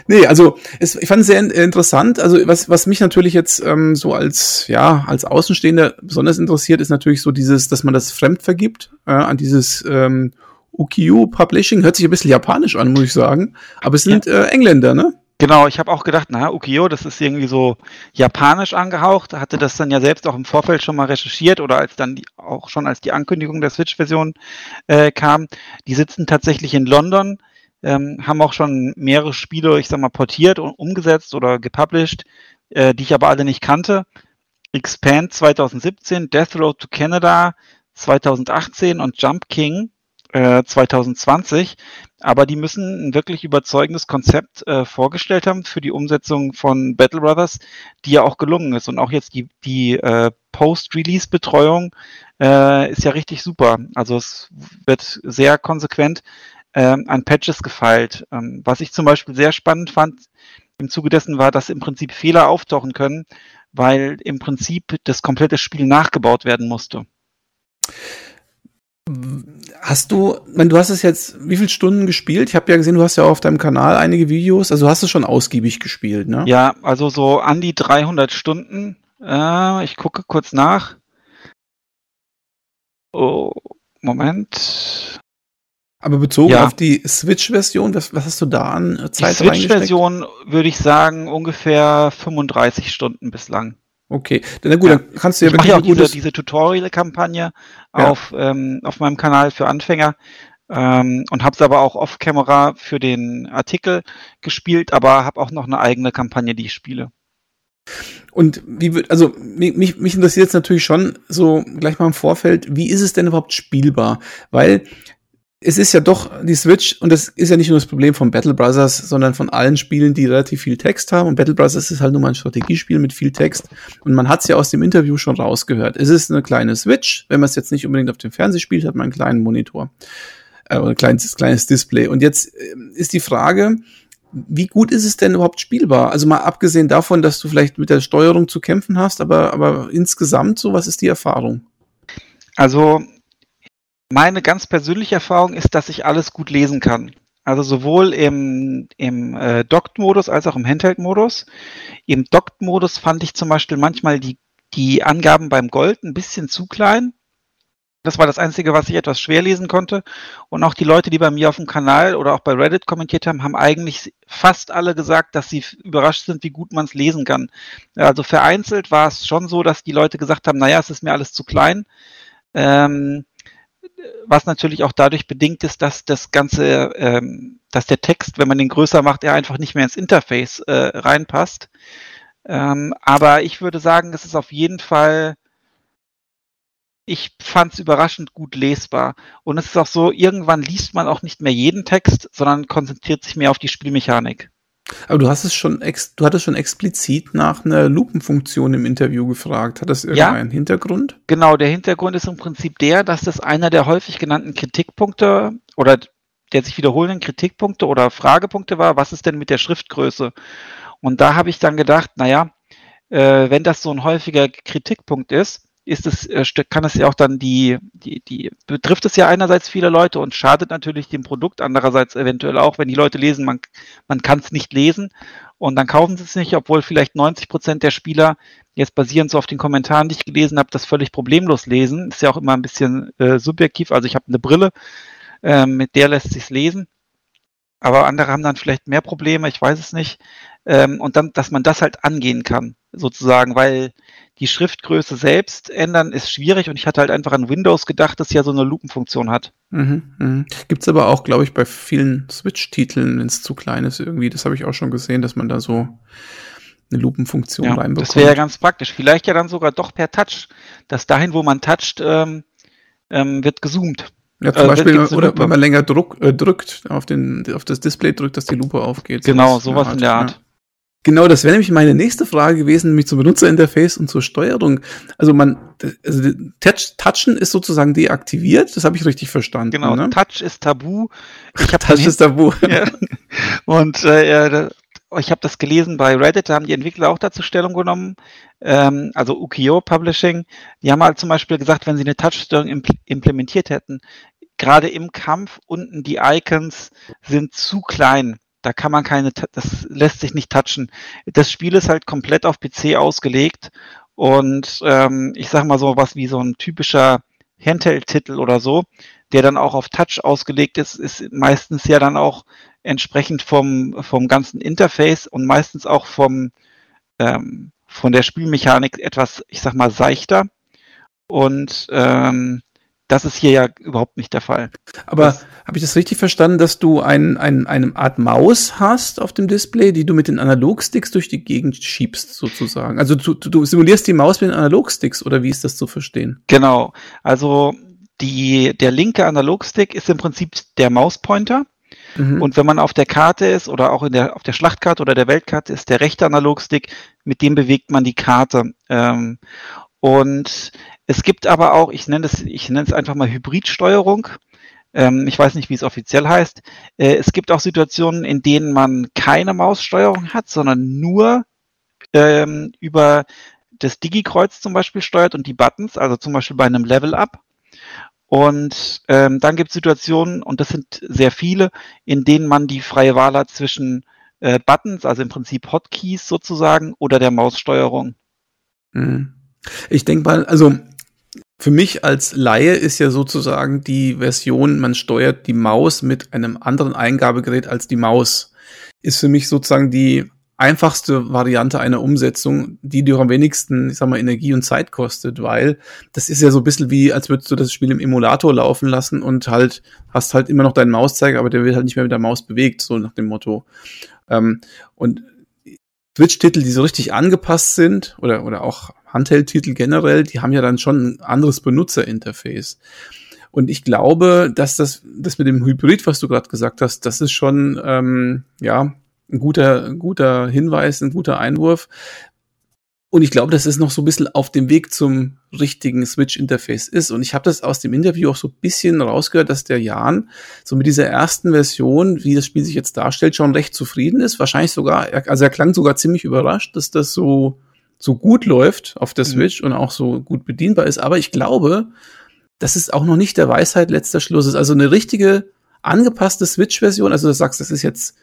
Nee, also es, ich fand es sehr interessant. Also was, was mich natürlich jetzt ähm, so als, ja, als Außenstehender besonders interessiert, ist natürlich so dieses, dass man das fremd vergibt äh, an dieses ähm, Ukiyo Publishing. Hört sich ein bisschen japanisch an, muss ich sagen. Aber es sind ja. äh, Engländer, ne? Genau, ich habe auch gedacht, na, Ukiyo, das ist irgendwie so japanisch angehaucht, hatte das dann ja selbst auch im Vorfeld schon mal recherchiert oder als dann die, auch schon als die Ankündigung der Switch-Version äh, kam. Die sitzen tatsächlich in London, ähm, haben auch schon mehrere Spiele, ich sag mal, portiert und umgesetzt oder gepublished, äh, die ich aber alle nicht kannte. Expand 2017, Death Road to Canada 2018 und Jump King äh, 2020. Aber die müssen ein wirklich überzeugendes Konzept äh, vorgestellt haben für die Umsetzung von Battle Brothers, die ja auch gelungen ist. Und auch jetzt die, die äh, Post-Release-Betreuung äh, ist ja richtig super. Also es wird sehr konsequent ähm, an Patches gefeilt. Ähm, was ich zum Beispiel sehr spannend fand im Zuge dessen war, dass im Prinzip Fehler auftauchen können, weil im Prinzip das komplette Spiel nachgebaut werden musste. Hast du, wenn du hast es jetzt, wie viele Stunden gespielt? Ich habe ja gesehen, du hast ja auf deinem Kanal einige Videos, also hast du schon ausgiebig gespielt, ne? Ja, also so an die 300 Stunden. Äh, ich gucke kurz nach. Oh, Moment. Aber bezogen ja. auf die Switch-Version, was, was, hast du da an Zeit Die Switch-Version würde ich sagen ungefähr 35 Stunden bislang. Okay, na gut, ja. dann kannst du ja ich mache ja auch diese, diese Tutorial-Kampagne ja. auf, ähm, auf meinem Kanal für Anfänger ähm, und habe es aber auch off-Camera für den Artikel gespielt, aber habe auch noch eine eigene Kampagne, die ich spiele. Und wie wird, also mich, mich interessiert es natürlich schon so gleich mal im Vorfeld, wie ist es denn überhaupt spielbar? Weil es ist ja doch die Switch, und das ist ja nicht nur das Problem von Battle Brothers, sondern von allen Spielen, die relativ viel Text haben. Und Battle Brothers ist halt nur mal ein Strategiespiel mit viel Text. Und man hat es ja aus dem Interview schon rausgehört. Es ist eine kleine Switch. Wenn man es jetzt nicht unbedingt auf dem Fernseher spielt, hat man einen kleinen Monitor. Äh, oder ein kleines, kleines Display. Und jetzt äh, ist die Frage, wie gut ist es denn überhaupt spielbar? Also mal abgesehen davon, dass du vielleicht mit der Steuerung zu kämpfen hast, aber, aber insgesamt so, was ist die Erfahrung? Also meine ganz persönliche Erfahrung ist, dass ich alles gut lesen kann. Also sowohl im, im äh, Docked-Modus als auch im Handheld-Modus. Im Docked-Modus fand ich zum Beispiel manchmal die, die Angaben beim Gold ein bisschen zu klein. Das war das Einzige, was ich etwas schwer lesen konnte. Und auch die Leute, die bei mir auf dem Kanal oder auch bei Reddit kommentiert haben, haben eigentlich fast alle gesagt, dass sie überrascht sind, wie gut man es lesen kann. Also vereinzelt war es schon so, dass die Leute gesagt haben, naja, es ist mir alles zu klein. Ähm, was natürlich auch dadurch bedingt ist, dass das Ganze, ähm, dass der Text, wenn man den größer macht, er einfach nicht mehr ins Interface äh, reinpasst. Ähm, aber ich würde sagen, es ist auf jeden Fall, ich fand es überraschend gut lesbar. Und es ist auch so, irgendwann liest man auch nicht mehr jeden Text, sondern konzentriert sich mehr auf die Spielmechanik. Aber du hast es schon, ex du hattest schon explizit nach einer Lupenfunktion im Interview gefragt. Hat das irgendeinen ja, Hintergrund? Genau, der Hintergrund ist im Prinzip der, dass das einer der häufig genannten Kritikpunkte oder der sich wiederholenden Kritikpunkte oder Fragepunkte war, was ist denn mit der Schriftgröße? Und da habe ich dann gedacht, naja, äh, wenn das so ein häufiger Kritikpunkt ist, ist es, äh, kann es ja auch dann die, die, die, betrifft es ja einerseits viele Leute und schadet natürlich dem Produkt, andererseits eventuell auch, wenn die Leute lesen, man, man kann es nicht lesen und dann kaufen sie es nicht, obwohl vielleicht 90 Prozent der Spieler jetzt basierend so auf den Kommentaren, die ich gelesen habe, das völlig problemlos lesen. Ist ja auch immer ein bisschen äh, subjektiv. Also ich habe eine Brille, äh, mit der lässt sich's lesen. Aber andere haben dann vielleicht mehr Probleme, ich weiß es nicht. Ähm, und dann, dass man das halt angehen kann, sozusagen, weil die Schriftgröße selbst ändern ist schwierig und ich hatte halt einfach an Windows gedacht, das ja so eine Lupenfunktion hat. Mhm, mh. Gibt es aber auch, glaube ich, bei vielen Switch-Titeln, wenn es zu klein ist irgendwie. Das habe ich auch schon gesehen, dass man da so eine Lupenfunktion ja, reinbekommt. Das wäre ja ganz praktisch. Vielleicht ja dann sogar doch per Touch, dass dahin, wo man toucht, ähm, ähm, wird gezoomt. Ja, zum äh, Beispiel, oder wenn man länger druck, äh, drückt, auf, den, auf das Display drückt, dass die Lupe aufgeht. Genau, sowas in der Art. Ja. Genau, das wäre nämlich meine nächste Frage gewesen, nämlich zum Benutzerinterface und zur Steuerung. Also man, also Touch, Touchen ist sozusagen deaktiviert, das habe ich richtig verstanden. Genau, ne? Touch ist tabu. Ich Touch ist tabu. Ja. Und äh, ich habe das gelesen bei Reddit, da haben die Entwickler auch dazu Stellung genommen, ähm, also Ukiyo Publishing. Die haben halt zum Beispiel gesagt, wenn sie eine Touchsteuerung impl implementiert hätten, gerade im Kampf unten die Icons sind zu klein da kann man keine, das lässt sich nicht touchen. Das Spiel ist halt komplett auf PC ausgelegt und ähm, ich sag mal so was wie so ein typischer Handheld-Titel oder so, der dann auch auf Touch ausgelegt ist, ist meistens ja dann auch entsprechend vom, vom ganzen Interface und meistens auch vom, ähm, von der Spielmechanik etwas, ich sag mal, seichter. Und ähm, das ist hier ja überhaupt nicht der Fall. Aber habe ich das richtig verstanden, dass du ein, ein, eine Art Maus hast auf dem Display, die du mit den Analogsticks durch die Gegend schiebst, sozusagen? Also du, du simulierst die Maus mit den Analogsticks oder wie ist das zu verstehen? Genau. Also die, der linke Analogstick ist im Prinzip der Mauspointer. Mhm. Und wenn man auf der Karte ist oder auch in der, auf der Schlachtkarte oder der Weltkarte ist der rechte Analogstick, mit dem bewegt man die Karte. Ähm, und es gibt aber auch, ich nenne es, ich nenne es einfach mal Hybridsteuerung. Ähm, ich weiß nicht, wie es offiziell heißt. Äh, es gibt auch Situationen, in denen man keine Maussteuerung hat, sondern nur ähm, über das Digi-Kreuz zum Beispiel steuert und die Buttons, also zum Beispiel bei einem Level-Up. Und ähm, dann gibt es Situationen, und das sind sehr viele, in denen man die freie Wahl hat zwischen äh, Buttons, also im Prinzip Hotkeys sozusagen, oder der Maussteuerung. Mhm. Ich denke mal, also für mich als Laie ist ja sozusagen die Version, man steuert die Maus mit einem anderen Eingabegerät als die Maus, ist für mich sozusagen die einfachste Variante einer Umsetzung, die dir am wenigsten, ich sag mal, Energie und Zeit kostet, weil das ist ja so ein bisschen wie, als würdest du das Spiel im Emulator laufen lassen und halt hast halt immer noch deinen Mauszeiger, aber der wird halt nicht mehr mit der Maus bewegt, so nach dem Motto. Ähm, und Twitch-Titel, die so richtig angepasst sind, oder, oder auch Handheld-Titel generell, die haben ja dann schon ein anderes Benutzerinterface. Und ich glaube, dass das, das mit dem Hybrid, was du gerade gesagt hast, das ist schon, ähm, ja, ein guter, guter Hinweis, ein guter Einwurf. Und ich glaube, dass es noch so ein bisschen auf dem Weg zum richtigen Switch-Interface ist. Und ich habe das aus dem Interview auch so ein bisschen rausgehört, dass der Jan so mit dieser ersten Version, wie das Spiel sich jetzt darstellt, schon recht zufrieden ist. Wahrscheinlich sogar, also er klang sogar ziemlich überrascht, dass das so, so gut läuft auf der mhm. Switch mhm. und auch so gut bedienbar ist. Aber ich glaube, dass es auch noch nicht der Weisheit letzter Schluss ist. Also eine richtige angepasste Switch-Version, also du sagst, das ist jetzt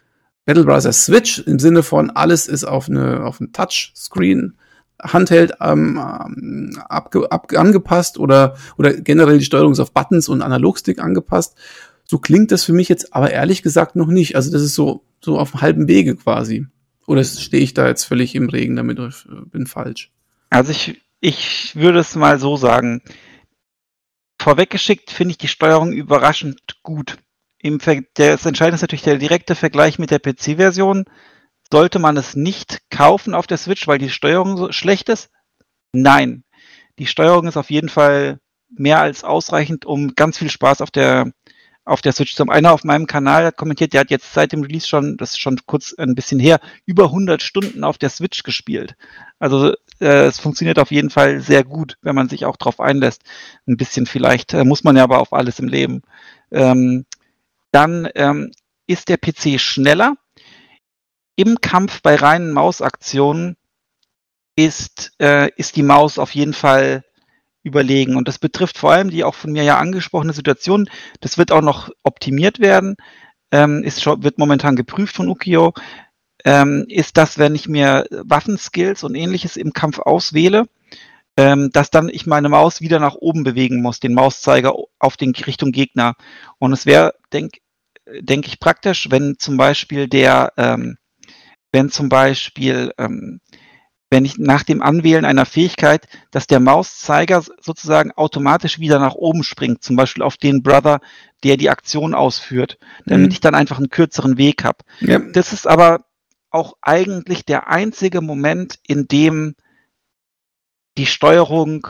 Battle Brothers Switch im Sinne von alles ist auf eine auf ein Touchscreen Handheld ähm, ähm, abge, ab, angepasst oder oder generell die Steuerung ist auf Buttons und Analogstick angepasst. So klingt das für mich jetzt aber ehrlich gesagt noch nicht. Also das ist so so auf halbem Wege quasi. Oder stehe ich da jetzt völlig im Regen damit und äh, bin falsch? Also ich ich würde es mal so sagen. Vorweggeschickt finde ich die Steuerung überraschend gut. Im Ver das Entscheidende ist natürlich der direkte Vergleich mit der PC-Version. Sollte man es nicht kaufen auf der Switch, weil die Steuerung so schlecht ist? Nein. Die Steuerung ist auf jeden Fall mehr als ausreichend, um ganz viel Spaß auf der auf der Switch zu haben. Einer auf meinem Kanal hat kommentiert, der hat jetzt seit dem Release schon, das ist schon kurz ein bisschen her, über 100 Stunden auf der Switch gespielt. Also äh, es funktioniert auf jeden Fall sehr gut, wenn man sich auch drauf einlässt. Ein bisschen vielleicht, äh, muss man ja aber auf alles im Leben. Ähm, dann ähm, ist der PC schneller. Im Kampf bei reinen Mausaktionen ist, äh, ist die Maus auf jeden Fall überlegen. Und das betrifft vor allem die auch von mir ja angesprochene Situation. Das wird auch noch optimiert werden. Ähm, ist schon, wird momentan geprüft von Ukio. Ähm, ist das, wenn ich mir Waffenskills und ähnliches im Kampf auswähle, ähm, dass dann ich meine Maus wieder nach oben bewegen muss, den Mauszeiger auf den Richtung Gegner. Und es wäre, denke denk ich, praktisch, wenn zum Beispiel der, ähm, wenn zum Beispiel, ähm, wenn ich nach dem Anwählen einer Fähigkeit, dass der Mauszeiger sozusagen automatisch wieder nach oben springt, zum Beispiel auf den Brother, der die Aktion ausführt, damit mhm. ich dann einfach einen kürzeren Weg habe. Ja. Das ist aber auch eigentlich der einzige Moment, in dem die Steuerung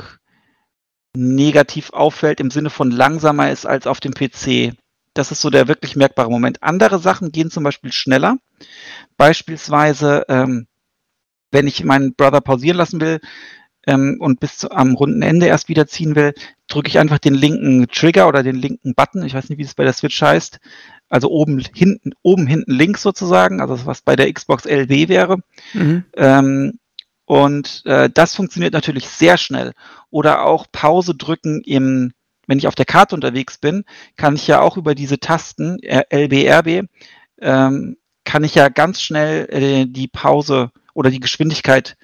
negativ auffällt im Sinne von langsamer ist als auf dem PC. Das ist so der wirklich merkbare Moment. Andere Sachen gehen zum Beispiel schneller. Beispielsweise, ähm, wenn ich meinen Brother pausieren lassen will ähm, und bis zu, am runden Ende erst wieder ziehen will, drücke ich einfach den linken Trigger oder den linken Button. Ich weiß nicht, wie es bei der Switch heißt. Also oben hinten, oben hinten links sozusagen, also was bei der Xbox LW wäre. Mhm. Ähm, und äh, das funktioniert natürlich sehr schnell. Oder auch Pause drücken im wenn ich auf der Karte unterwegs bin, kann ich ja auch über diese Tasten LBRB ähm, kann ich ja ganz schnell äh, die Pause oder die Geschwindigkeit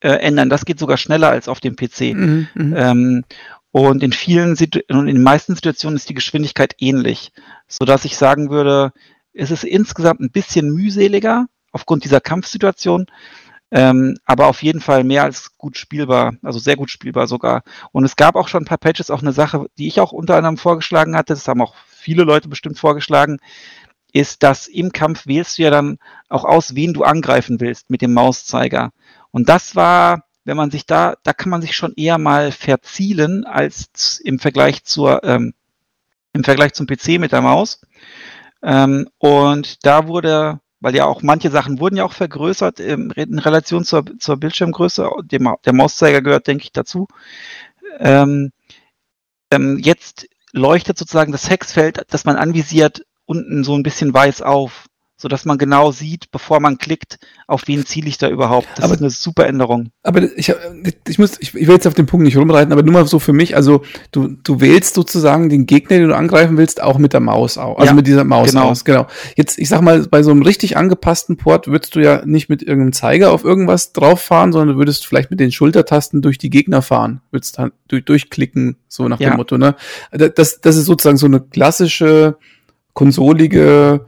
äh, ändern. Das geht sogar schneller als auf dem PC. Mhm, mhm, ähm, und in vielen Situ in den meisten Situationen ist die Geschwindigkeit ähnlich, so dass ich sagen würde, es ist insgesamt ein bisschen mühseliger aufgrund dieser Kampfsituation. Ähm, aber auf jeden Fall mehr als gut spielbar, also sehr gut spielbar sogar. Und es gab auch schon ein paar Patches, auch eine Sache, die ich auch unter anderem vorgeschlagen hatte, das haben auch viele Leute bestimmt vorgeschlagen, ist, dass im Kampf wählst du ja dann auch aus, wen du angreifen willst mit dem Mauszeiger. Und das war, wenn man sich da, da kann man sich schon eher mal verzielen als im Vergleich zur, ähm, im Vergleich zum PC mit der Maus. Ähm, und da wurde, weil ja auch manche Sachen wurden ja auch vergrößert in, Relation zur, zur Bildschirmgröße, dem, der Mauszeiger gehört, denke ich, dazu. Ähm, ähm, jetzt leuchtet sozusagen das Hexfeld, das man anvisiert, unten so ein bisschen weiß auf so dass man genau sieht, bevor man klickt, auf wen ziele ich da überhaupt. Das aber, ist eine super Änderung. Aber ich, ich muss, ich, will jetzt auf den Punkt nicht rumreiten, aber nur mal so für mich, also du, du wählst sozusagen den Gegner, den du angreifen willst, auch mit der Maus auch, also ja, mit dieser Maus genau. aus, genau. Jetzt, ich sag mal, bei so einem richtig angepassten Port würdest du ja nicht mit irgendeinem Zeiger auf irgendwas drauf fahren, sondern du würdest vielleicht mit den Schultertasten durch die Gegner fahren, würdest dann durch, durchklicken, so nach ja. dem Motto, ne? Das, das ist sozusagen so eine klassische, konsolige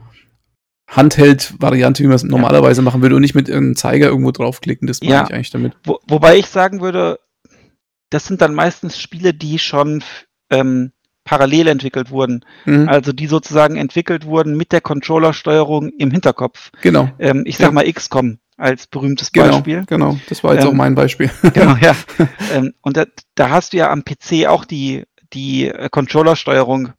Handheld-Variante, wie man es ja. normalerweise machen würde und nicht mit irgendeinem Zeiger irgendwo draufklicken. Das meine ja. ich eigentlich damit. Wo, wobei ich sagen würde, das sind dann meistens Spiele, die schon ähm, parallel entwickelt wurden. Mhm. Also die sozusagen entwickelt wurden mit der Controllersteuerung im Hinterkopf. Genau. Ähm, ich sag ja. mal XCOM als berühmtes genau, Beispiel. Genau, das war jetzt ähm, auch mein Beispiel. Genau, ja. ähm, und da, da, hast du ja am PC auch die, die Controllersteuerung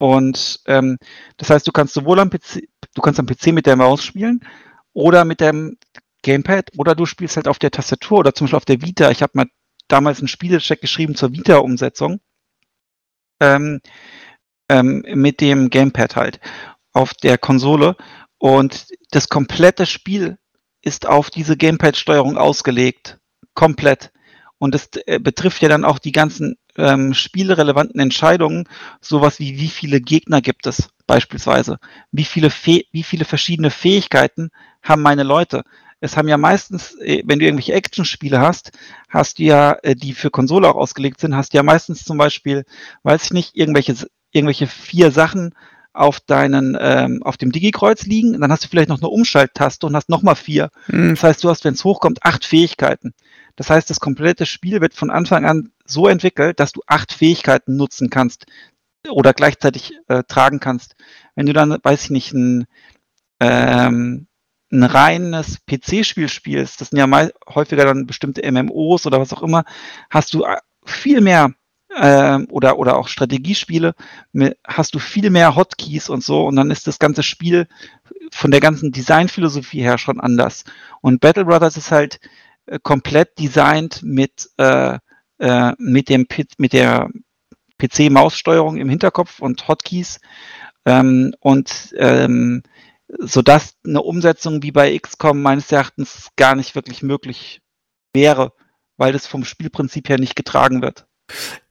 und ähm, das heißt, du kannst sowohl am PC, du kannst am PC mit der Maus spielen oder mit dem Gamepad oder du spielst halt auf der Tastatur oder zum Beispiel auf der Vita. Ich habe mal damals einen Spielecheck geschrieben zur Vita-Umsetzung ähm, ähm, mit dem Gamepad halt auf der Konsole und das komplette Spiel ist auf diese Gamepad-Steuerung ausgelegt. Komplett. Und das äh, betrifft ja dann auch die ganzen ähm, spielrelevanten Entscheidungen, sowas wie wie viele Gegner gibt es beispielsweise, wie viele, Fäh wie viele verschiedene Fähigkeiten haben meine Leute. Es haben ja meistens, äh, wenn du irgendwelche Action-Spiele hast, hast du ja, äh, die für Konsole auch ausgelegt sind, hast du ja meistens zum Beispiel, weiß ich nicht, irgendwelche, irgendwelche vier Sachen auf deinen, ähm, auf dem Digi-Kreuz liegen, dann hast du vielleicht noch eine Umschalttaste und hast nochmal vier. Mhm. Das heißt, du hast, wenn es hochkommt, acht Fähigkeiten. Das heißt, das komplette Spiel wird von Anfang an so entwickelt, dass du acht Fähigkeiten nutzen kannst oder gleichzeitig äh, tragen kannst. Wenn du dann, weiß ich nicht, ein, ähm, ein reines PC-Spiel spielst, das sind ja mal häufiger dann bestimmte MMOs oder was auch immer, hast du äh, viel mehr ähm, oder, oder auch Strategiespiele, hast du viel mehr Hotkeys und so und dann ist das ganze Spiel von der ganzen Designphilosophie her schon anders. Und Battle Brothers ist halt äh, komplett designt mit, äh, äh, mit, dem, mit der PC-Maussteuerung im Hinterkopf und Hotkeys. Ähm, und ähm, sodass eine Umsetzung wie bei XCOM meines Erachtens gar nicht wirklich möglich wäre, weil das vom Spielprinzip her nicht getragen wird.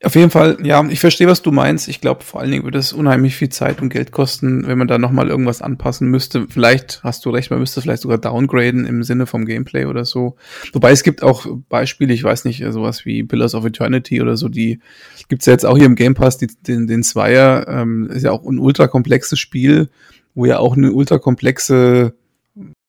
Auf jeden Fall, ja, ich verstehe, was du meinst. Ich glaube, vor allen Dingen würde es unheimlich viel Zeit und Geld kosten, wenn man da nochmal irgendwas anpassen müsste. Vielleicht hast du recht, man müsste vielleicht sogar downgraden im Sinne vom Gameplay oder so. Wobei es gibt auch Beispiele, ich weiß nicht, sowas wie Pillars of Eternity oder so, die gibt's ja jetzt auch hier im Game Pass, die, den, den Zweier, ähm, ist ja auch ein ultra komplexes Spiel, wo ja auch eine ultra komplexe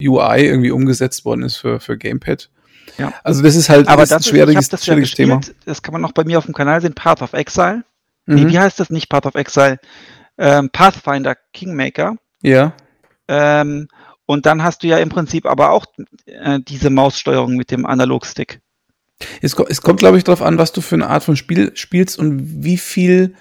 UI irgendwie umgesetzt worden ist für, für Gamepad. Ja. Also das ist halt Aber das ein schwieriges, das schwieriges ja Thema. Das kann man noch bei mir auf dem Kanal sehen, Path of Exile. Mhm. Nee, wie heißt das nicht Path of Exile? Ähm, Pathfinder Kingmaker. Ja. Ähm, und dann hast du ja im Prinzip aber auch äh, diese Maussteuerung mit dem Analogstick. Es, es kommt, glaube ich, darauf an, was du für eine Art von Spiel spielst und wie viel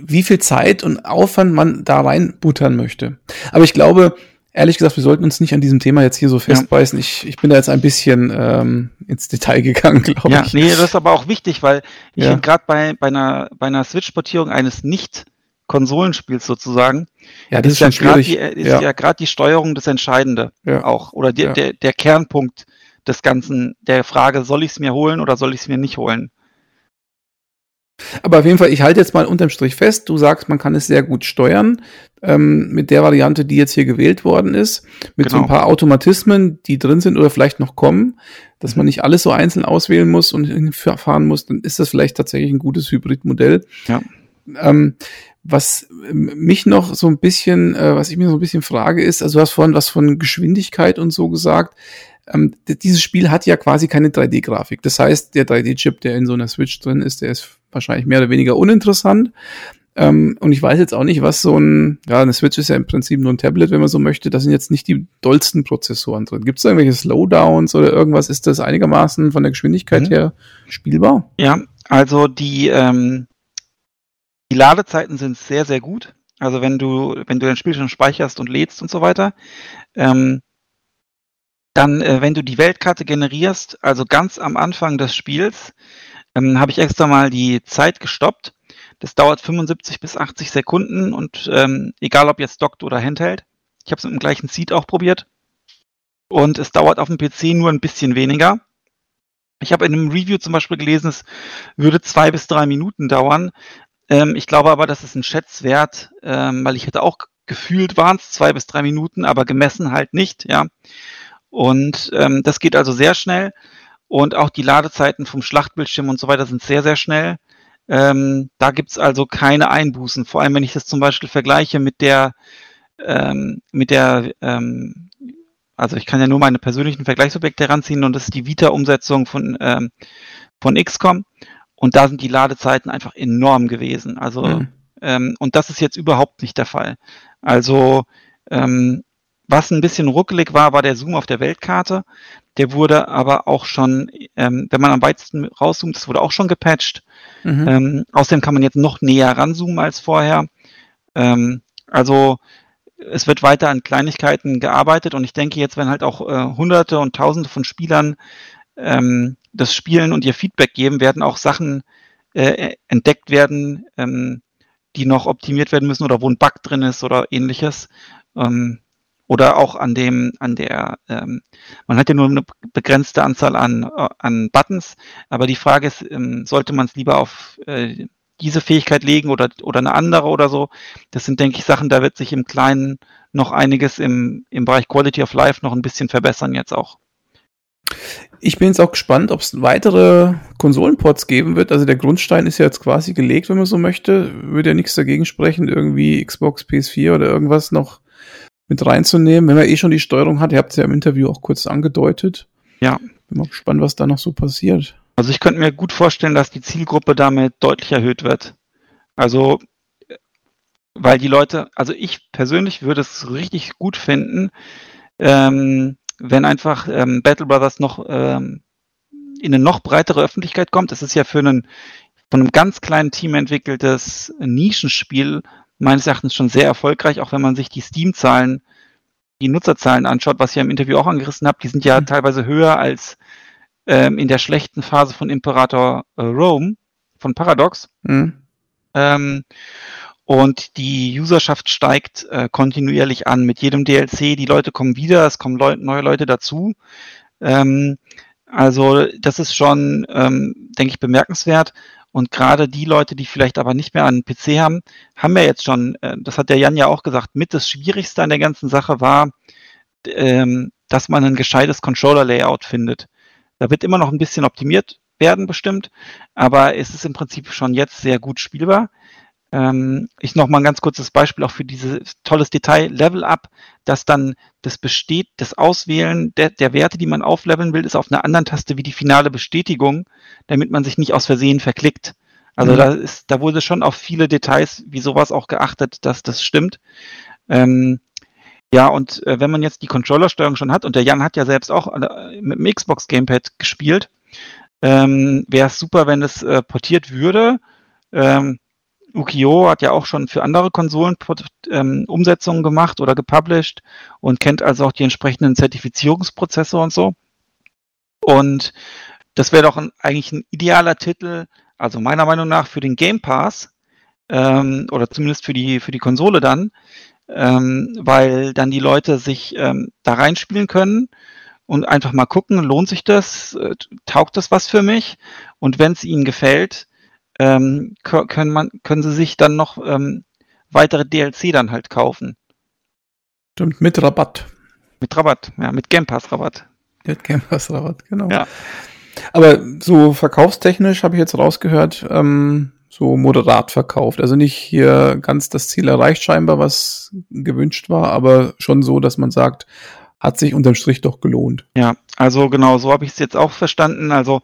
wie viel Zeit und Aufwand man da reinbuttern möchte. Aber ich glaube, ehrlich gesagt, wir sollten uns nicht an diesem Thema jetzt hier so festbeißen. Ja. Ich, ich bin da jetzt ein bisschen ähm, ins Detail gegangen, glaube ja, ich. Ja, nee, das ist aber auch wichtig, weil ich ja. finde gerade bei, bei einer, bei einer Switch-Portierung eines nicht Konsolenspiels sozusagen, ja, das ist, ist ja gerade die, ist ja, ja gerade die Steuerung das Entscheidende ja. auch oder die, der, der Kernpunkt des Ganzen, der Frage, soll ich es mir holen oder soll ich es mir nicht holen? Aber auf jeden Fall, ich halte jetzt mal unterm Strich fest, du sagst, man kann es sehr gut steuern ähm, mit der Variante, die jetzt hier gewählt worden ist, mit genau. so ein genau. paar Automatismen, die drin sind oder vielleicht noch kommen, dass man nicht alles so einzeln auswählen muss und fahren muss, dann ist das vielleicht tatsächlich ein gutes Hybridmodell. Ja. Ähm, was mich noch so ein bisschen, äh, was ich mir so ein bisschen frage, ist, also du hast vorhin was von Geschwindigkeit und so gesagt. ähm, dieses Spiel hat ja quasi keine 3D-Grafik. Das heißt, der 3D-Chip, der in so einer Switch drin ist, der ist wahrscheinlich mehr oder weniger uninteressant. Ähm, und ich weiß jetzt auch nicht, was so ein, ja, eine Switch ist ja im Prinzip nur ein Tablet, wenn man so möchte. Da sind jetzt nicht die dollsten Prozessoren drin. Gibt es irgendwelche Slowdowns oder irgendwas? Ist das einigermaßen von der Geschwindigkeit mhm. her spielbar? Ja, also die, ähm, die Ladezeiten sind sehr, sehr gut. Also wenn du, wenn du dein Spiel schon speicherst und lädst und so weiter, ähm, dann, äh, wenn du die Weltkarte generierst, also ganz am Anfang des Spiels, ähm, habe ich extra mal die Zeit gestoppt das dauert 75 bis 80 Sekunden und ähm, egal ob jetzt dockt oder Handheld. Ich habe es mit dem gleichen Seed auch probiert. Und es dauert auf dem PC nur ein bisschen weniger. Ich habe in einem Review zum Beispiel gelesen, es würde zwei bis drei Minuten dauern. Ähm, ich glaube aber, das ist ein Schätzwert, ähm, weil ich hätte auch gefühlt waren es zwei bis drei Minuten, aber gemessen halt nicht, ja. Und ähm, das geht also sehr schnell. Und auch die Ladezeiten vom Schlachtbildschirm und so weiter sind sehr, sehr schnell. Ähm, da gibt's also keine Einbußen. Vor allem, wenn ich das zum Beispiel vergleiche mit der, ähm, mit der, ähm, also ich kann ja nur meine persönlichen Vergleichsobjekte heranziehen und das ist die Vita-Umsetzung von, ähm, von XCOM. Und da sind die Ladezeiten einfach enorm gewesen. Also, mhm. ähm, und das ist jetzt überhaupt nicht der Fall. Also, ähm, was ein bisschen ruckelig war, war der Zoom auf der Weltkarte. Der wurde aber auch schon, ähm, wenn man am weitesten rauszoomt, das wurde auch schon gepatcht. Mhm. Ähm, außerdem kann man jetzt noch näher ranzoomen als vorher. Ähm, also es wird weiter an Kleinigkeiten gearbeitet und ich denke jetzt, wenn halt auch äh, Hunderte und Tausende von Spielern ähm, das spielen und ihr Feedback geben, werden auch Sachen äh, entdeckt werden, ähm, die noch optimiert werden müssen oder wo ein Bug drin ist oder ähnliches. Ähm, oder auch an dem, an der, ähm, man hat ja nur eine begrenzte Anzahl an, äh, an Buttons, aber die Frage ist, ähm, sollte man es lieber auf äh, diese Fähigkeit legen oder, oder eine andere oder so? Das sind, denke ich, Sachen, da wird sich im Kleinen noch einiges im, im Bereich Quality of Life noch ein bisschen verbessern jetzt auch. Ich bin jetzt auch gespannt, ob es weitere Konsolenports geben wird. Also der Grundstein ist ja jetzt quasi gelegt, wenn man so möchte. Würde ja nichts dagegen sprechen, irgendwie Xbox, PS4 oder irgendwas noch mit reinzunehmen, wenn man eh schon die Steuerung hat. Ihr habt es ja im Interview auch kurz angedeutet. Ja. Bin mal gespannt, was da noch so passiert. Also ich könnte mir gut vorstellen, dass die Zielgruppe damit deutlich erhöht wird. Also, weil die Leute, also ich persönlich würde es richtig gut finden, ähm, wenn einfach ähm, Battle Brothers noch ähm, in eine noch breitere Öffentlichkeit kommt. Es ist ja für einen von einem ganz kleinen Team entwickeltes Nischenspiel meines Erachtens schon sehr erfolgreich, auch wenn man sich die Steam-Zahlen, die Nutzerzahlen anschaut, was ich ja im Interview auch angerissen habe, die sind ja mhm. teilweise höher als ähm, in der schlechten Phase von Imperator äh, Rome, von Paradox. Mhm. Ähm, und die Userschaft steigt äh, kontinuierlich an mit jedem DLC. Die Leute kommen wieder, es kommen Leu neue Leute dazu. Ähm, also das ist schon, ähm, denke ich, bemerkenswert. Und gerade die Leute, die vielleicht aber nicht mehr einen PC haben, haben ja jetzt schon, äh, das hat der Jan ja auch gesagt, mit das Schwierigste an der ganzen Sache war, ähm, dass man ein gescheites Controller-Layout findet. Da wird immer noch ein bisschen optimiert werden bestimmt, aber es ist im Prinzip schon jetzt sehr gut spielbar. Ähm, ich noch mal ein ganz kurzes Beispiel auch für dieses tolles Detail Level Up, dass dann das besteht, das Auswählen der, der Werte, die man aufleveln will, ist auf einer anderen Taste wie die finale Bestätigung, damit man sich nicht aus Versehen verklickt. Also mhm. da ist, da wurde schon auf viele Details wie sowas auch geachtet, dass das stimmt. Ähm, ja, und äh, wenn man jetzt die Controllersteuerung schon hat, und der Jan hat ja selbst auch äh, mit dem Xbox Gamepad gespielt, ähm, wäre es super, wenn es äh, portiert würde. Ähm, Ukio hat ja auch schon für andere Konsolen ähm, Umsetzungen gemacht oder gepublished und kennt also auch die entsprechenden Zertifizierungsprozesse und so. Und das wäre doch ein, eigentlich ein idealer Titel, also meiner Meinung nach für den Game Pass ähm, oder zumindest für die für die Konsole dann, ähm, weil dann die Leute sich ähm, da reinspielen können und einfach mal gucken, lohnt sich das, äh, taugt das was für mich und wenn es ihnen gefällt, ähm, können, man, können sie sich dann noch ähm, weitere DLC dann halt kaufen. Stimmt, mit Rabatt. Mit Rabatt, ja, mit Game Pass Rabatt. Mit Game Pass Rabatt, genau. Ja. Aber so verkaufstechnisch habe ich jetzt rausgehört, ähm, so moderat verkauft. Also nicht hier ganz das Ziel erreicht scheinbar, was gewünscht war, aber schon so, dass man sagt, hat sich unterm Strich doch gelohnt. Ja, also genau, so habe ich es jetzt auch verstanden. Also,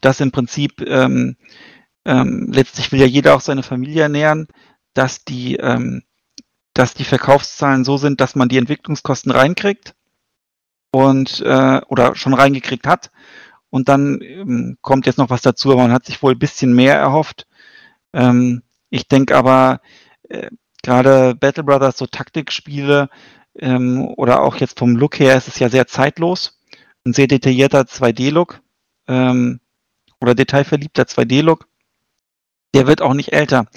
dass im Prinzip ähm, ähm, letztlich will ja jeder auch seine Familie ernähren, dass die, ähm, dass die Verkaufszahlen so sind, dass man die Entwicklungskosten reinkriegt und äh, oder schon reingekriegt hat. Und dann ähm, kommt jetzt noch was dazu, aber man hat sich wohl ein bisschen mehr erhofft. Ähm, ich denke aber, äh, gerade Battle Brothers, so Taktikspiele ähm, oder auch jetzt vom Look her ist es ja sehr zeitlos. Ein sehr detaillierter 2D-Look ähm, oder detailverliebter 2D-Look. Der wird auch nicht älter.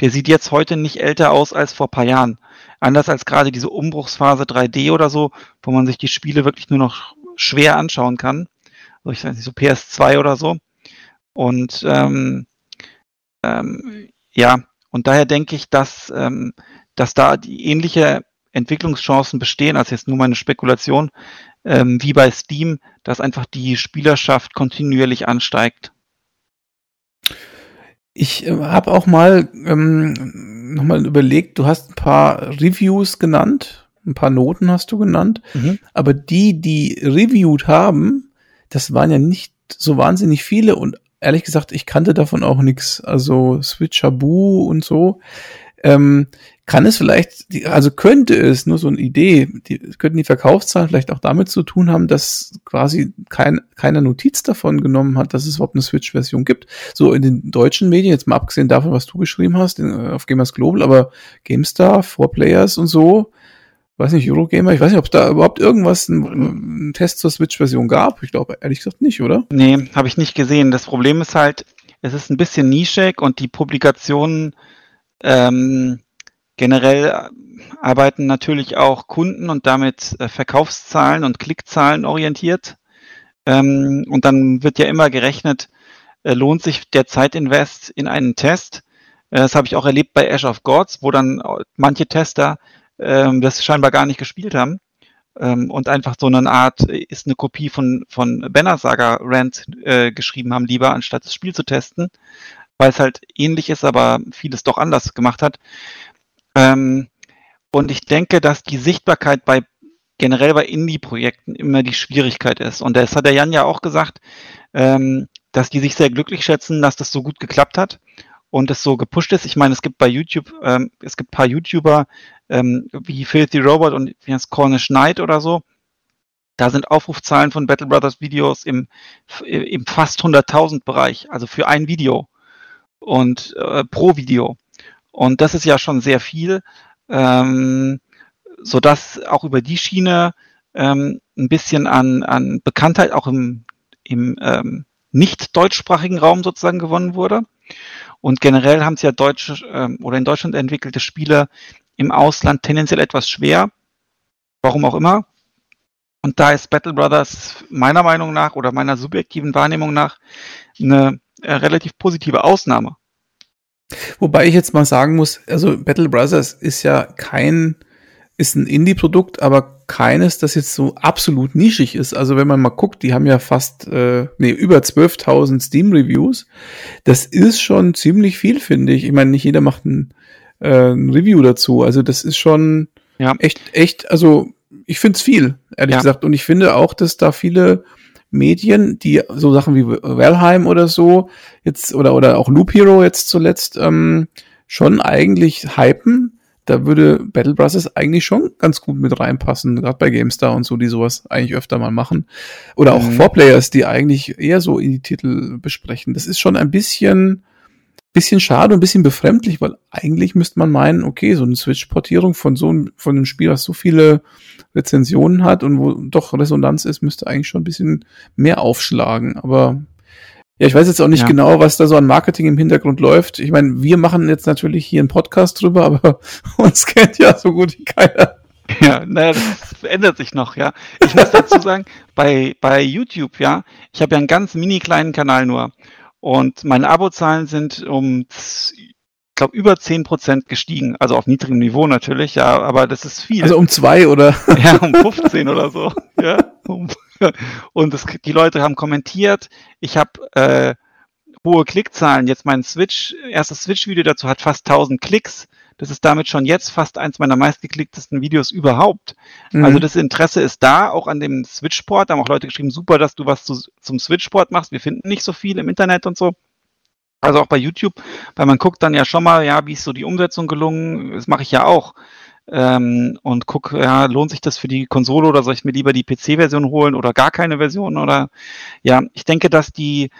Der sieht jetzt heute nicht älter aus als vor paar Jahren. Anders als gerade diese Umbruchsphase 3D oder so, wo man sich die Spiele wirklich nur noch schwer anschauen kann. Also ich weiß nicht, so PS2 oder so. Und ähm, ähm, ja, und daher denke ich, dass, ähm, dass da die ähnliche Entwicklungschancen bestehen, als jetzt nur meine Spekulation, ähm, wie bei Steam, dass einfach die Spielerschaft kontinuierlich ansteigt. Ich äh, habe auch mal ähm, nochmal überlegt, du hast ein paar Reviews genannt, ein paar Noten hast du genannt, mhm. aber die, die reviewed haben, das waren ja nicht so wahnsinnig viele und ehrlich gesagt, ich kannte davon auch nichts. Also Switchaboo und so. Ähm, kann es vielleicht, also könnte es, nur so eine Idee, die, könnten die Verkaufszahlen vielleicht auch damit zu tun haben, dass quasi kein, keine Notiz davon genommen hat, dass es überhaupt eine Switch-Version gibt. So in den deutschen Medien, jetzt mal abgesehen davon, was du geschrieben hast, in, auf Gamers Global, aber GameStar, 4Players und so, weiß nicht, Eurogamer, ich weiß nicht, ob es da überhaupt irgendwas, einen Test zur Switch-Version gab. Ich glaube, ehrlich gesagt nicht, oder? Nee, habe ich nicht gesehen. Das Problem ist halt, es ist ein bisschen nischig und die Publikationen ähm, generell arbeiten natürlich auch Kunden und damit äh, Verkaufszahlen und Klickzahlen orientiert. Ähm, und dann wird ja immer gerechnet, äh, lohnt sich der Zeitinvest in einen Test. Äh, das habe ich auch erlebt bei Ash of Gods, wo dann manche Tester ähm, das scheinbar gar nicht gespielt haben ähm, und einfach so eine Art ist eine Kopie von von Banner Saga Rant äh, geschrieben haben lieber anstatt das Spiel zu testen, weil es halt ähnlich ist, aber vieles doch anders gemacht hat. Ähm, und ich denke, dass die Sichtbarkeit bei generell bei Indie-Projekten immer die Schwierigkeit ist. Und das hat der Jan ja auch gesagt, ähm, dass die sich sehr glücklich schätzen, dass das so gut geklappt hat und es so gepusht ist. Ich meine, es gibt bei YouTube, ähm, es gibt paar YouTuber ähm, wie Filthy Robot und wie heißt Cornish Knight oder so. Da sind Aufrufzahlen von Battle Brothers Videos im, im fast 100.000 Bereich, also für ein Video und äh, pro Video. Und das ist ja schon sehr viel, ähm, so dass auch über die Schiene ähm, ein bisschen an, an Bekanntheit auch im, im ähm, nicht deutschsprachigen Raum sozusagen gewonnen wurde. Und generell haben es ja deutsche ähm, oder in Deutschland entwickelte Spiele im Ausland tendenziell etwas schwer. Warum auch immer. Und da ist Battle Brothers meiner Meinung nach oder meiner subjektiven Wahrnehmung nach eine äh, relativ positive Ausnahme. Wobei ich jetzt mal sagen muss, also Battle Brothers ist ja kein, ist ein Indie-Produkt, aber keines, das jetzt so absolut nischig ist. Also wenn man mal guckt, die haben ja fast, äh, nee, über 12.000 Steam-Reviews. Das ist schon ziemlich viel, finde ich. Ich meine, nicht jeder macht ein, äh, ein Review dazu. Also das ist schon ja. echt, echt, also ich finde es viel, ehrlich ja. gesagt. Und ich finde auch, dass da viele Medien, die so Sachen wie Valheim oder so jetzt oder oder auch Loop Hero jetzt zuletzt ähm, schon eigentlich hypen, da würde Battle Brothers eigentlich schon ganz gut mit reinpassen, gerade bei GameStar und so, die sowas eigentlich öfter mal machen. Oder auch mhm. Vorplayers, die eigentlich eher so in die Titel besprechen. Das ist schon ein bisschen, bisschen schade und ein bisschen befremdlich, weil eigentlich müsste man meinen, okay, so eine Switch-Portierung von so einem, von einem Spiel, das so viele Rezensionen hat und wo doch Resonanz ist, müsste eigentlich schon ein bisschen mehr aufschlagen. Aber ja, ich weiß jetzt auch nicht ja. genau, was da so an Marketing im Hintergrund läuft. Ich meine, wir machen jetzt natürlich hier einen Podcast drüber, aber uns kennt ja so gut wie keiner. Ja, naja, das ändert sich noch, ja. Ich muss dazu sagen, bei, bei YouTube, ja, ich habe ja einen ganz mini kleinen Kanal nur. Und meine Abozahlen sind um, ich glaube, über 10% gestiegen. Also auf niedrigem Niveau natürlich, ja, aber das ist viel. Also um zwei oder? Ja, um 15 oder so. Ja, und es, die Leute haben kommentiert. Ich habe äh, hohe Klickzahlen. Jetzt mein Switch, erstes Switch-Video dazu hat fast 1000 Klicks. Das ist damit schon jetzt fast eins meiner meistgeklicktesten Videos überhaupt. Mhm. Also das Interesse ist da, auch an dem Switchport. Da haben auch Leute geschrieben, super, dass du was zu, zum Switchport machst. Wir finden nicht so viel im Internet und so. Also auch bei YouTube, weil man guckt dann ja schon mal, ja, wie ist so die Umsetzung gelungen? Das mache ich ja auch. Ähm, und guck, ja, lohnt sich das für die Konsole oder soll ich mir lieber die PC-Version holen oder gar keine Version? Oder ja, ich denke, dass die,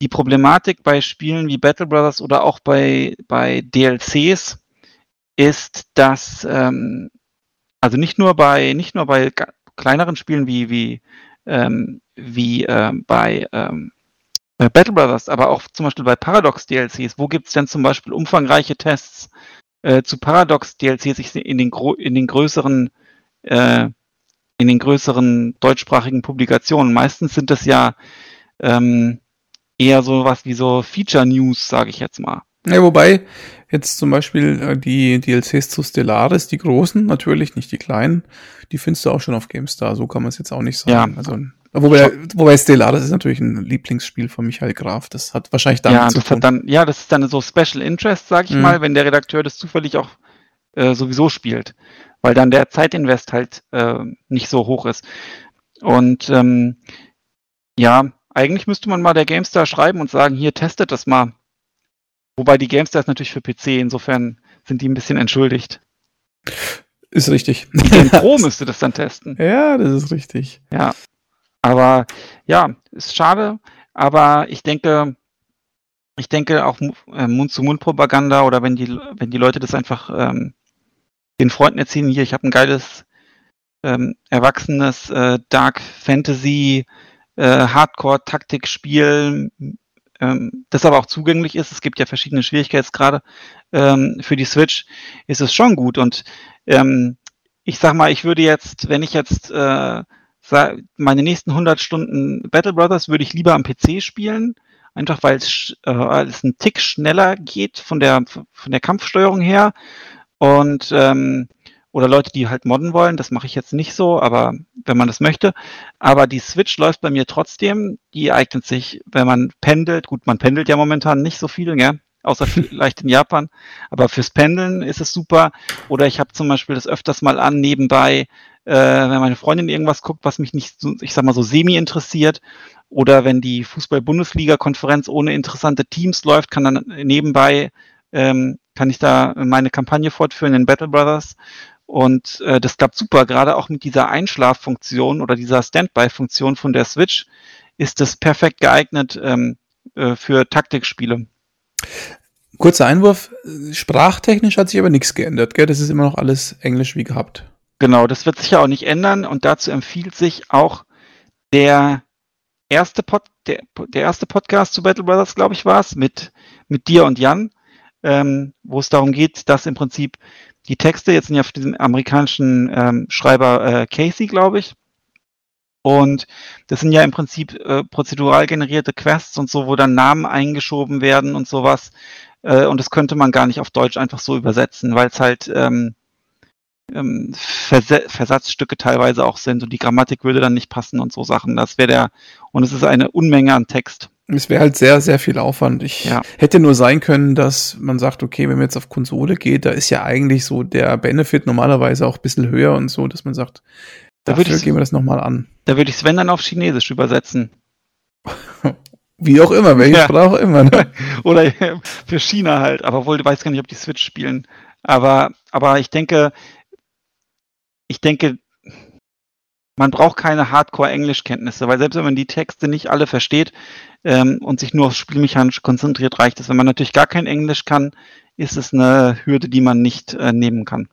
die Problematik bei Spielen wie Battle Brothers oder auch bei, bei DLCs ist, dass ähm, also nicht nur bei nicht nur bei kleineren Spielen wie wie ähm, wie ähm, bei ähm, Battle Brothers, aber auch zum Beispiel bei Paradox DLCs. Wo gibt es denn zum Beispiel umfangreiche Tests äh, zu Paradox DLCs in den, in den größeren äh, in den größeren deutschsprachigen Publikationen? Meistens sind das ja ähm, eher so was wie so Feature News, sage ich jetzt mal. Ja, wobei jetzt zum Beispiel äh, die DLCs zu Stellaris, die großen, natürlich, nicht die kleinen, die findest du auch schon auf GameStar, so kann man es jetzt auch nicht sagen. Ja. Also, wobei, wobei Stellaris ist natürlich ein Lieblingsspiel von Michael Graf, das hat wahrscheinlich damit ja, zu tun. Dann, ja, das ist dann so Special Interest, sag ich mhm. mal, wenn der Redakteur das zufällig auch äh, sowieso spielt, weil dann der Zeitinvest halt äh, nicht so hoch ist. Und ähm, ja, eigentlich müsste man mal der GameStar schreiben und sagen, hier testet das mal Wobei die GameStar ist natürlich für PC, insofern sind die ein bisschen entschuldigt. Ist richtig. Game Pro müsste das dann testen. Ja, das ist richtig. Ja. Aber ja, ist schade, aber ich denke, ich denke auch äh, Mund-zu-Mund-Propaganda oder wenn die, wenn die Leute das einfach ähm, den Freunden erzählen, hier, ich habe ein geiles, ähm, erwachsenes äh, Dark Fantasy äh, Hardcore-Taktikspiel ähm, das aber auch zugänglich ist. Es gibt ja verschiedene Schwierigkeitsgrade ähm, für die Switch, ist es schon gut. Und ähm, ich sag mal, ich würde jetzt, wenn ich jetzt äh, meine nächsten 100 Stunden Battle Brothers würde ich lieber am PC spielen, einfach weil es, äh, es einen Tick schneller geht von der von der Kampfsteuerung her und ähm, oder Leute, die halt modden wollen. Das mache ich jetzt nicht so, aber wenn man das möchte. Aber die Switch läuft bei mir trotzdem. Die eignet sich, wenn man pendelt. Gut, man pendelt ja momentan nicht so viel, gell? außer vielleicht in Japan. Aber fürs Pendeln ist es super. Oder ich habe zum Beispiel das öfters mal an nebenbei, äh, wenn meine Freundin irgendwas guckt, was mich nicht, so, ich sag mal so semi interessiert. Oder wenn die Fußball-Bundesliga-Konferenz ohne interessante Teams läuft, kann dann nebenbei ähm, kann ich da meine Kampagne fortführen in Battle Brothers und äh, das klappt super, gerade auch mit dieser Einschlaffunktion oder dieser Standby-Funktion von der Switch ist das perfekt geeignet ähm, äh, für Taktikspiele. Kurzer Einwurf, sprachtechnisch hat sich aber nichts geändert, gell? Das ist immer noch alles Englisch wie gehabt. Genau, das wird sich ja auch nicht ändern und dazu empfiehlt sich auch der erste, Pod, der, der erste Podcast zu Battle Brothers, glaube ich, war es, mit, mit dir und Jan, ähm, wo es darum geht, dass im Prinzip die Texte jetzt sind ja von diesem amerikanischen ähm, Schreiber äh, Casey, glaube ich. Und das sind ja im Prinzip äh, prozedural generierte Quests und so, wo dann Namen eingeschoben werden und sowas. Äh, und das könnte man gar nicht auf Deutsch einfach so übersetzen, weil es halt ähm, ähm, Vers Versatzstücke teilweise auch sind und die Grammatik würde dann nicht passen und so Sachen. Das wäre der, und es ist eine Unmenge an Text. Es wäre halt sehr, sehr viel Aufwand. Ich ja. hätte nur sein können, dass man sagt, okay, wenn man jetzt auf Konsole geht, da ist ja eigentlich so der Benefit normalerweise auch ein bisschen höher und so, dass man sagt, da dafür gehen wir das nochmal an. Da würde ich Sven dann auf Chinesisch übersetzen. Wie auch immer, welche ja. Sprache immer. Ne? Oder für China halt, aber wohl, du weißt gar nicht, ob die Switch spielen. Aber, aber ich denke, ich denke, man braucht keine Hardcore-Englischkenntnisse, weil selbst wenn man die Texte nicht alle versteht ähm, und sich nur aufs Spielmechanisch konzentriert, reicht es. Wenn man natürlich gar kein Englisch kann, ist es eine Hürde, die man nicht äh, nehmen kann.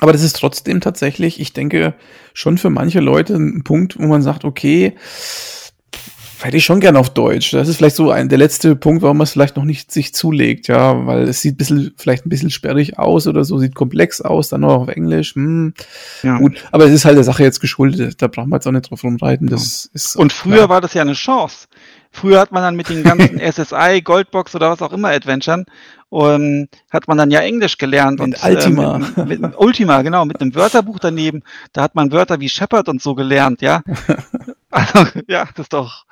Aber das ist trotzdem tatsächlich, ich denke, schon für manche Leute ein Punkt, wo man sagt, okay, hätte ich schon gern auf Deutsch. Das ist vielleicht so ein, der letzte Punkt, warum man es vielleicht noch nicht sich zulegt, ja, weil es sieht ein bisschen, vielleicht ein bisschen sperrig aus oder so, sieht komplex aus, dann noch auf Englisch, hm, ja. gut. Aber es ist halt der Sache jetzt geschuldet, da braucht man jetzt auch nicht drauf rumreiten, das ja. ist. Und früher klar. war das ja eine Chance. Früher hat man dann mit den ganzen SSI, Goldbox oder was auch immer Adventuren, um, hat man dann ja Englisch gelernt. Mit und, Ultima. Äh, mit, mit, Ultima, genau, mit einem Wörterbuch daneben. Da hat man Wörter wie Shepard und so gelernt, ja. Also, ja, das ist doch,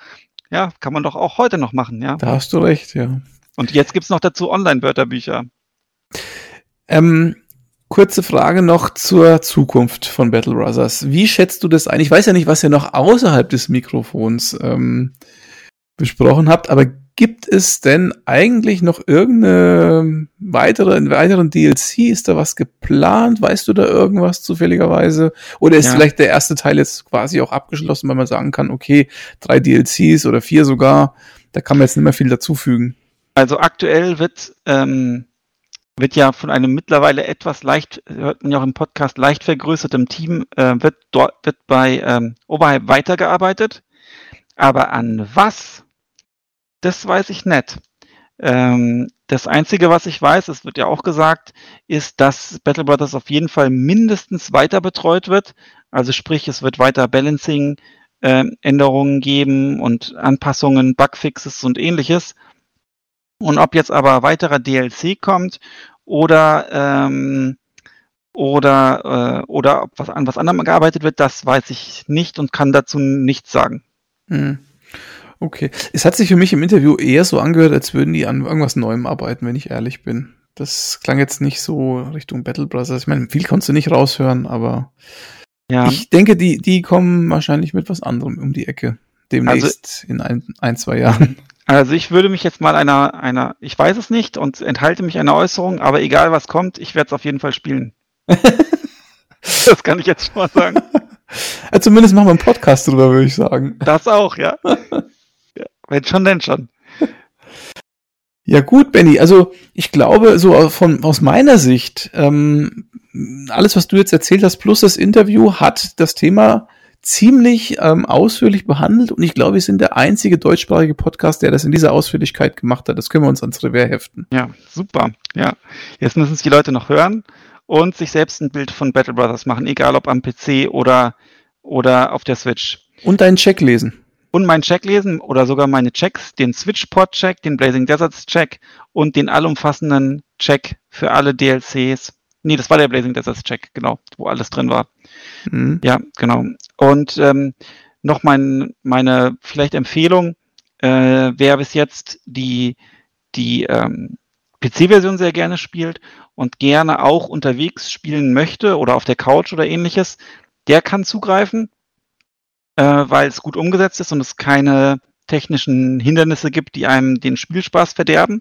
ja, kann man doch auch heute noch machen, ja. Da hast du recht, ja. Und jetzt gibt's noch dazu Online-Wörterbücher. Ähm, kurze Frage noch zur Zukunft von Battle Brothers. Wie schätzt du das ein? Ich weiß ja nicht, was ihr noch außerhalb des Mikrofons ähm, besprochen habt, aber gibt es denn eigentlich noch irgendeine weitere, weiteren DLC? Ist da was geplant? Weißt du da irgendwas zufälligerweise? Oder ist ja. vielleicht der erste Teil jetzt quasi auch abgeschlossen, weil man sagen kann, okay, drei DLCs oder vier sogar, da kann man jetzt nicht mehr viel dazufügen. Also aktuell wird ähm, wird ja von einem mittlerweile etwas leicht, hört man ja auch im Podcast, leicht vergrößertem Team, äh, wird dort, wird bei ähm, Oberhalb weitergearbeitet. Aber an was? Das weiß ich nicht. Ähm, das Einzige, was ich weiß, es wird ja auch gesagt, ist, dass Battle Brothers auf jeden Fall mindestens weiter betreut wird. Also sprich, es wird weiter Balancing, äh, Änderungen geben und Anpassungen, Bugfixes und ähnliches. Und ob jetzt aber weiterer DLC kommt oder ähm, oder äh, oder ob was an was anderem gearbeitet wird, das weiß ich nicht und kann dazu nichts sagen. Hm. Okay. Es hat sich für mich im Interview eher so angehört, als würden die an irgendwas Neuem arbeiten, wenn ich ehrlich bin. Das klang jetzt nicht so Richtung Battle Brothers. Ich meine, viel konntest du nicht raushören, aber ja. ich denke, die, die kommen wahrscheinlich mit was anderem um die Ecke. Demnächst also, in ein, ein, zwei Jahren. Also ich würde mich jetzt mal einer, einer, ich weiß es nicht und enthalte mich einer Äußerung, aber egal was kommt, ich werde es auf jeden Fall spielen. das kann ich jetzt schon mal sagen. Zumindest machen wir einen Podcast drüber, würde ich sagen. Das auch, ja. ja. Wenn schon, denn schon. Ja gut, Benny. Also ich glaube, so von aus meiner Sicht, ähm, alles, was du jetzt erzählt hast, plus das Interview, hat das Thema ziemlich ähm, ausführlich behandelt und ich glaube, wir sind der einzige deutschsprachige Podcast, der das in dieser Ausführlichkeit gemacht hat. Das können wir uns ans Revers heften. Ja, super. Ja, jetzt müssen es die Leute noch hören und sich selbst ein Bild von Battle Brothers machen, egal ob am PC oder, oder auf der Switch. Und deinen Check lesen. Und meinen Check lesen oder sogar meine Checks, den Switchport-Check, den Blazing Deserts-Check und den allumfassenden Check für alle DLCs. Nee, das war der Blazing Deserts-Check, genau, wo alles drin war. Mhm. Ja, genau. Und ähm, noch mein, meine vielleicht Empfehlung, äh, wer bis jetzt die, die ähm, PC-Version sehr gerne spielt und gerne auch unterwegs spielen möchte oder auf der Couch oder ähnliches, der kann zugreifen, äh, weil es gut umgesetzt ist und es keine technischen Hindernisse gibt, die einem den Spielspaß verderben.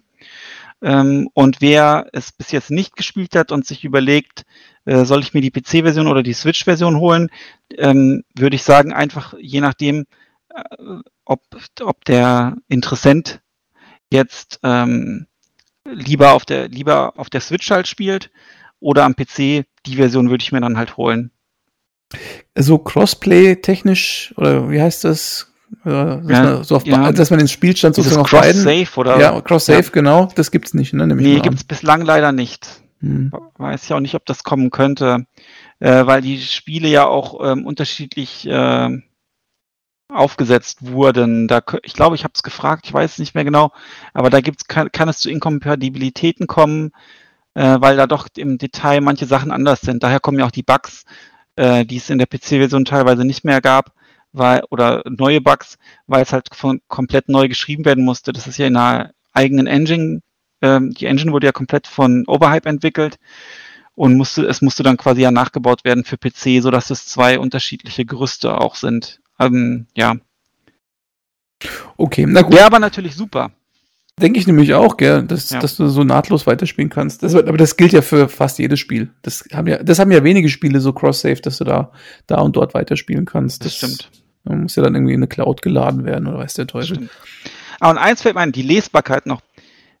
Ähm, und wer es bis jetzt nicht gespielt hat und sich überlegt, äh, soll ich mir die PC-Version oder die Switch-Version holen, ähm, würde ich sagen, einfach je nachdem, äh, ob, ob der Interessent jetzt ähm, lieber auf der lieber auf der Switch halt spielt oder am PC, die Version würde ich mir dann halt holen. So Crossplay technisch oder wie heißt das? Dass, ja, man so auf, ja. dass man den Spielstand sozusagen auf beiden. Cross-Save oder? Ja, Cross-Save, ja. genau. Das gibt's nicht, ne? Nämlich nee, gibt's bislang leider nicht. Hm. Weiß ja auch nicht, ob das kommen könnte, äh, weil die Spiele ja auch ähm, unterschiedlich äh, aufgesetzt wurden. Da, ich glaube, ich habe es gefragt, ich weiß es nicht mehr genau, aber da gibt's, kann, kann es zu Inkompatibilitäten kommen, äh, weil da doch im Detail manche Sachen anders sind. Daher kommen ja auch die Bugs, äh, die es in der PC-Version teilweise nicht mehr gab weil, oder neue Bugs, weil es halt von, komplett neu geschrieben werden musste. Das ist ja in einer eigenen Engine. Ähm, die Engine wurde ja komplett von Overhype entwickelt und musste, es musste dann quasi ja nachgebaut werden für PC, so dass es zwei unterschiedliche Gerüste auch sind. Ähm, ja. Okay, na gut. Wäre aber natürlich super. Denke ich nämlich auch, gell, dass, ja. dass du so nahtlos weiterspielen kannst. Das, aber das gilt ja für fast jedes Spiel. Das haben ja, das haben ja wenige Spiele so Cross-Save, dass du da, da und dort weiterspielen kannst. Das, das stimmt. Muss ja dann irgendwie in eine Cloud geladen werden oder weiß der Teufel. Aber und eins fällt mir ein, die Lesbarkeit noch.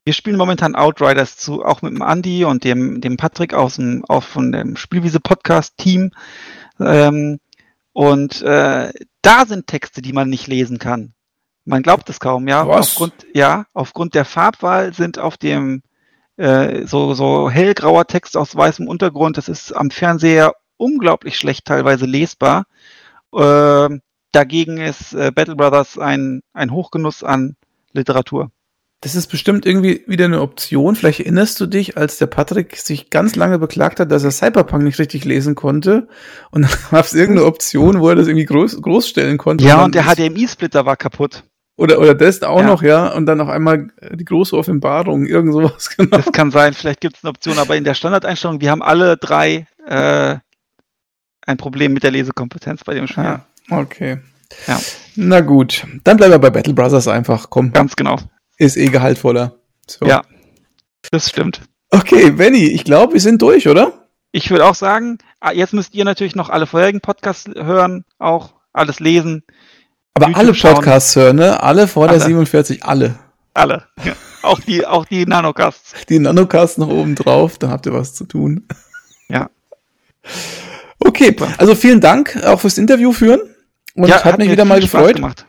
Wir spielen momentan Outriders zu, auch mit dem Andy und dem, dem Patrick aus dem, auch von dem Spielwiese Podcast Team. Ähm, und äh, da sind Texte, die man nicht lesen kann. Man glaubt es kaum, ja. Was? Aufgrund, ja, aufgrund der Farbwahl sind auf dem äh, so, so hellgrauer Text aus weißem Untergrund, das ist am Fernseher unglaublich schlecht teilweise lesbar. Äh, dagegen ist äh, Battle Brothers ein, ein Hochgenuss an Literatur. Das ist bestimmt irgendwie wieder eine Option. Vielleicht erinnerst du dich, als der Patrick sich ganz lange beklagt hat, dass er Cyberpunk nicht richtig lesen konnte. Und dann gab es irgendeine Option, wo er das irgendwie groß, groß stellen konnte. Ja, und der HDMI-Splitter war kaputt. Oder, oder das auch Ja. noch, ja, und dann auf einmal die große Offenbarung, irgend sowas, genau. Das kann sein, vielleicht gibt es eine Option, aber in der Standardeinstellung, wir haben alle drei äh, ein Problem mit der Lesekompetenz bei dem Spiel. Ja, okay. Ja. Na gut, dann bleiben wir bei Battle Brothers einfach. Komm, Ganz genau. ist eh gehaltvoller. So. Ja. Das stimmt. Okay, Benny, ich glaube, wir sind durch, oder? Ich würde auch sagen, ah, jetzt müsst ihr natürlich noch alle vorherigen Podcasts hören, auch alles lesen, Aber YouTube alle schauen. Podcasts hören, ne? Alle vor der Alle. 47, alle. alle. Ja. Auch die, auch die Nanocasts. Die Nanocasts noch oben drauf, dann habt ihr was zu tun. Ja. Okay, also vielen Dank auch fürs Interview führen. Und ja, hat, mich mir wieder mal viel Spaß gefreut. Gemacht.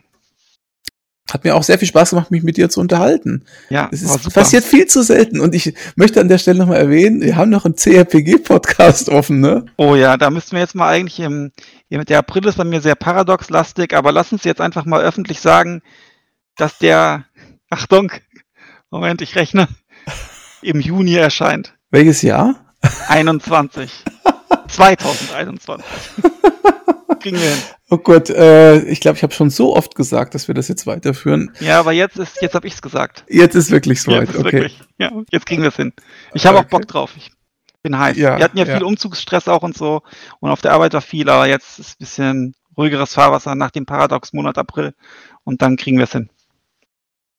Hat mir auch sehr viel Spaß gemacht, mich mit dir zu unterhalten. Ja, Es ist passiert viel zu selten. Und ich möchte an der Stelle nochmal erwähnen, wir haben noch einen CRPG-Podcast offen, ne? Oh ja, da müssten wir jetzt mal eigentlich im- der April ist bei mir sehr paradoxlastig, aber lass uns jetzt einfach mal öffentlich sagen, dass der, Achtung, Moment, ich rechne, im Juni erscheint. Welches Jahr? 21. 2021. Kriegen wir hin. Oh Gott, äh, ich glaube, ich habe schon so oft gesagt, dass wir das jetzt weiterführen. Ja, aber jetzt ist, jetzt habe ich's gesagt. Jetzt ist wirklich soweit, Jetzt ist okay. wirklich, ja, jetzt kriegen wir es hin. Ich habe Okay. auch Bock drauf. Ich bin heiß. Ja, wir hatten ja, ja. viel Umzugsstress auch und so und auf der Arbeit war viel, aber jetzt ist ein bisschen ruhigeres Fahrwasser nach dem Paradox-Monat April und dann kriegen wir es hin.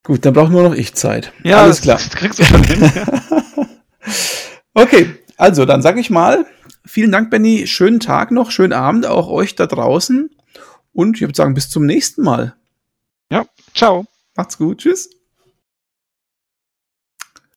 Gut, dann braucht nur noch ich Zeit. Ja, Alles klar. Das kriegst du schon hin. Ja. Okay, also dann sage ich mal, vielen Dank, Benny. Schönen Tag noch, schönen Abend auch euch da draußen. Und ich würde sagen, bis zum nächsten Mal. Ciao. Macht's gut. Tschüss.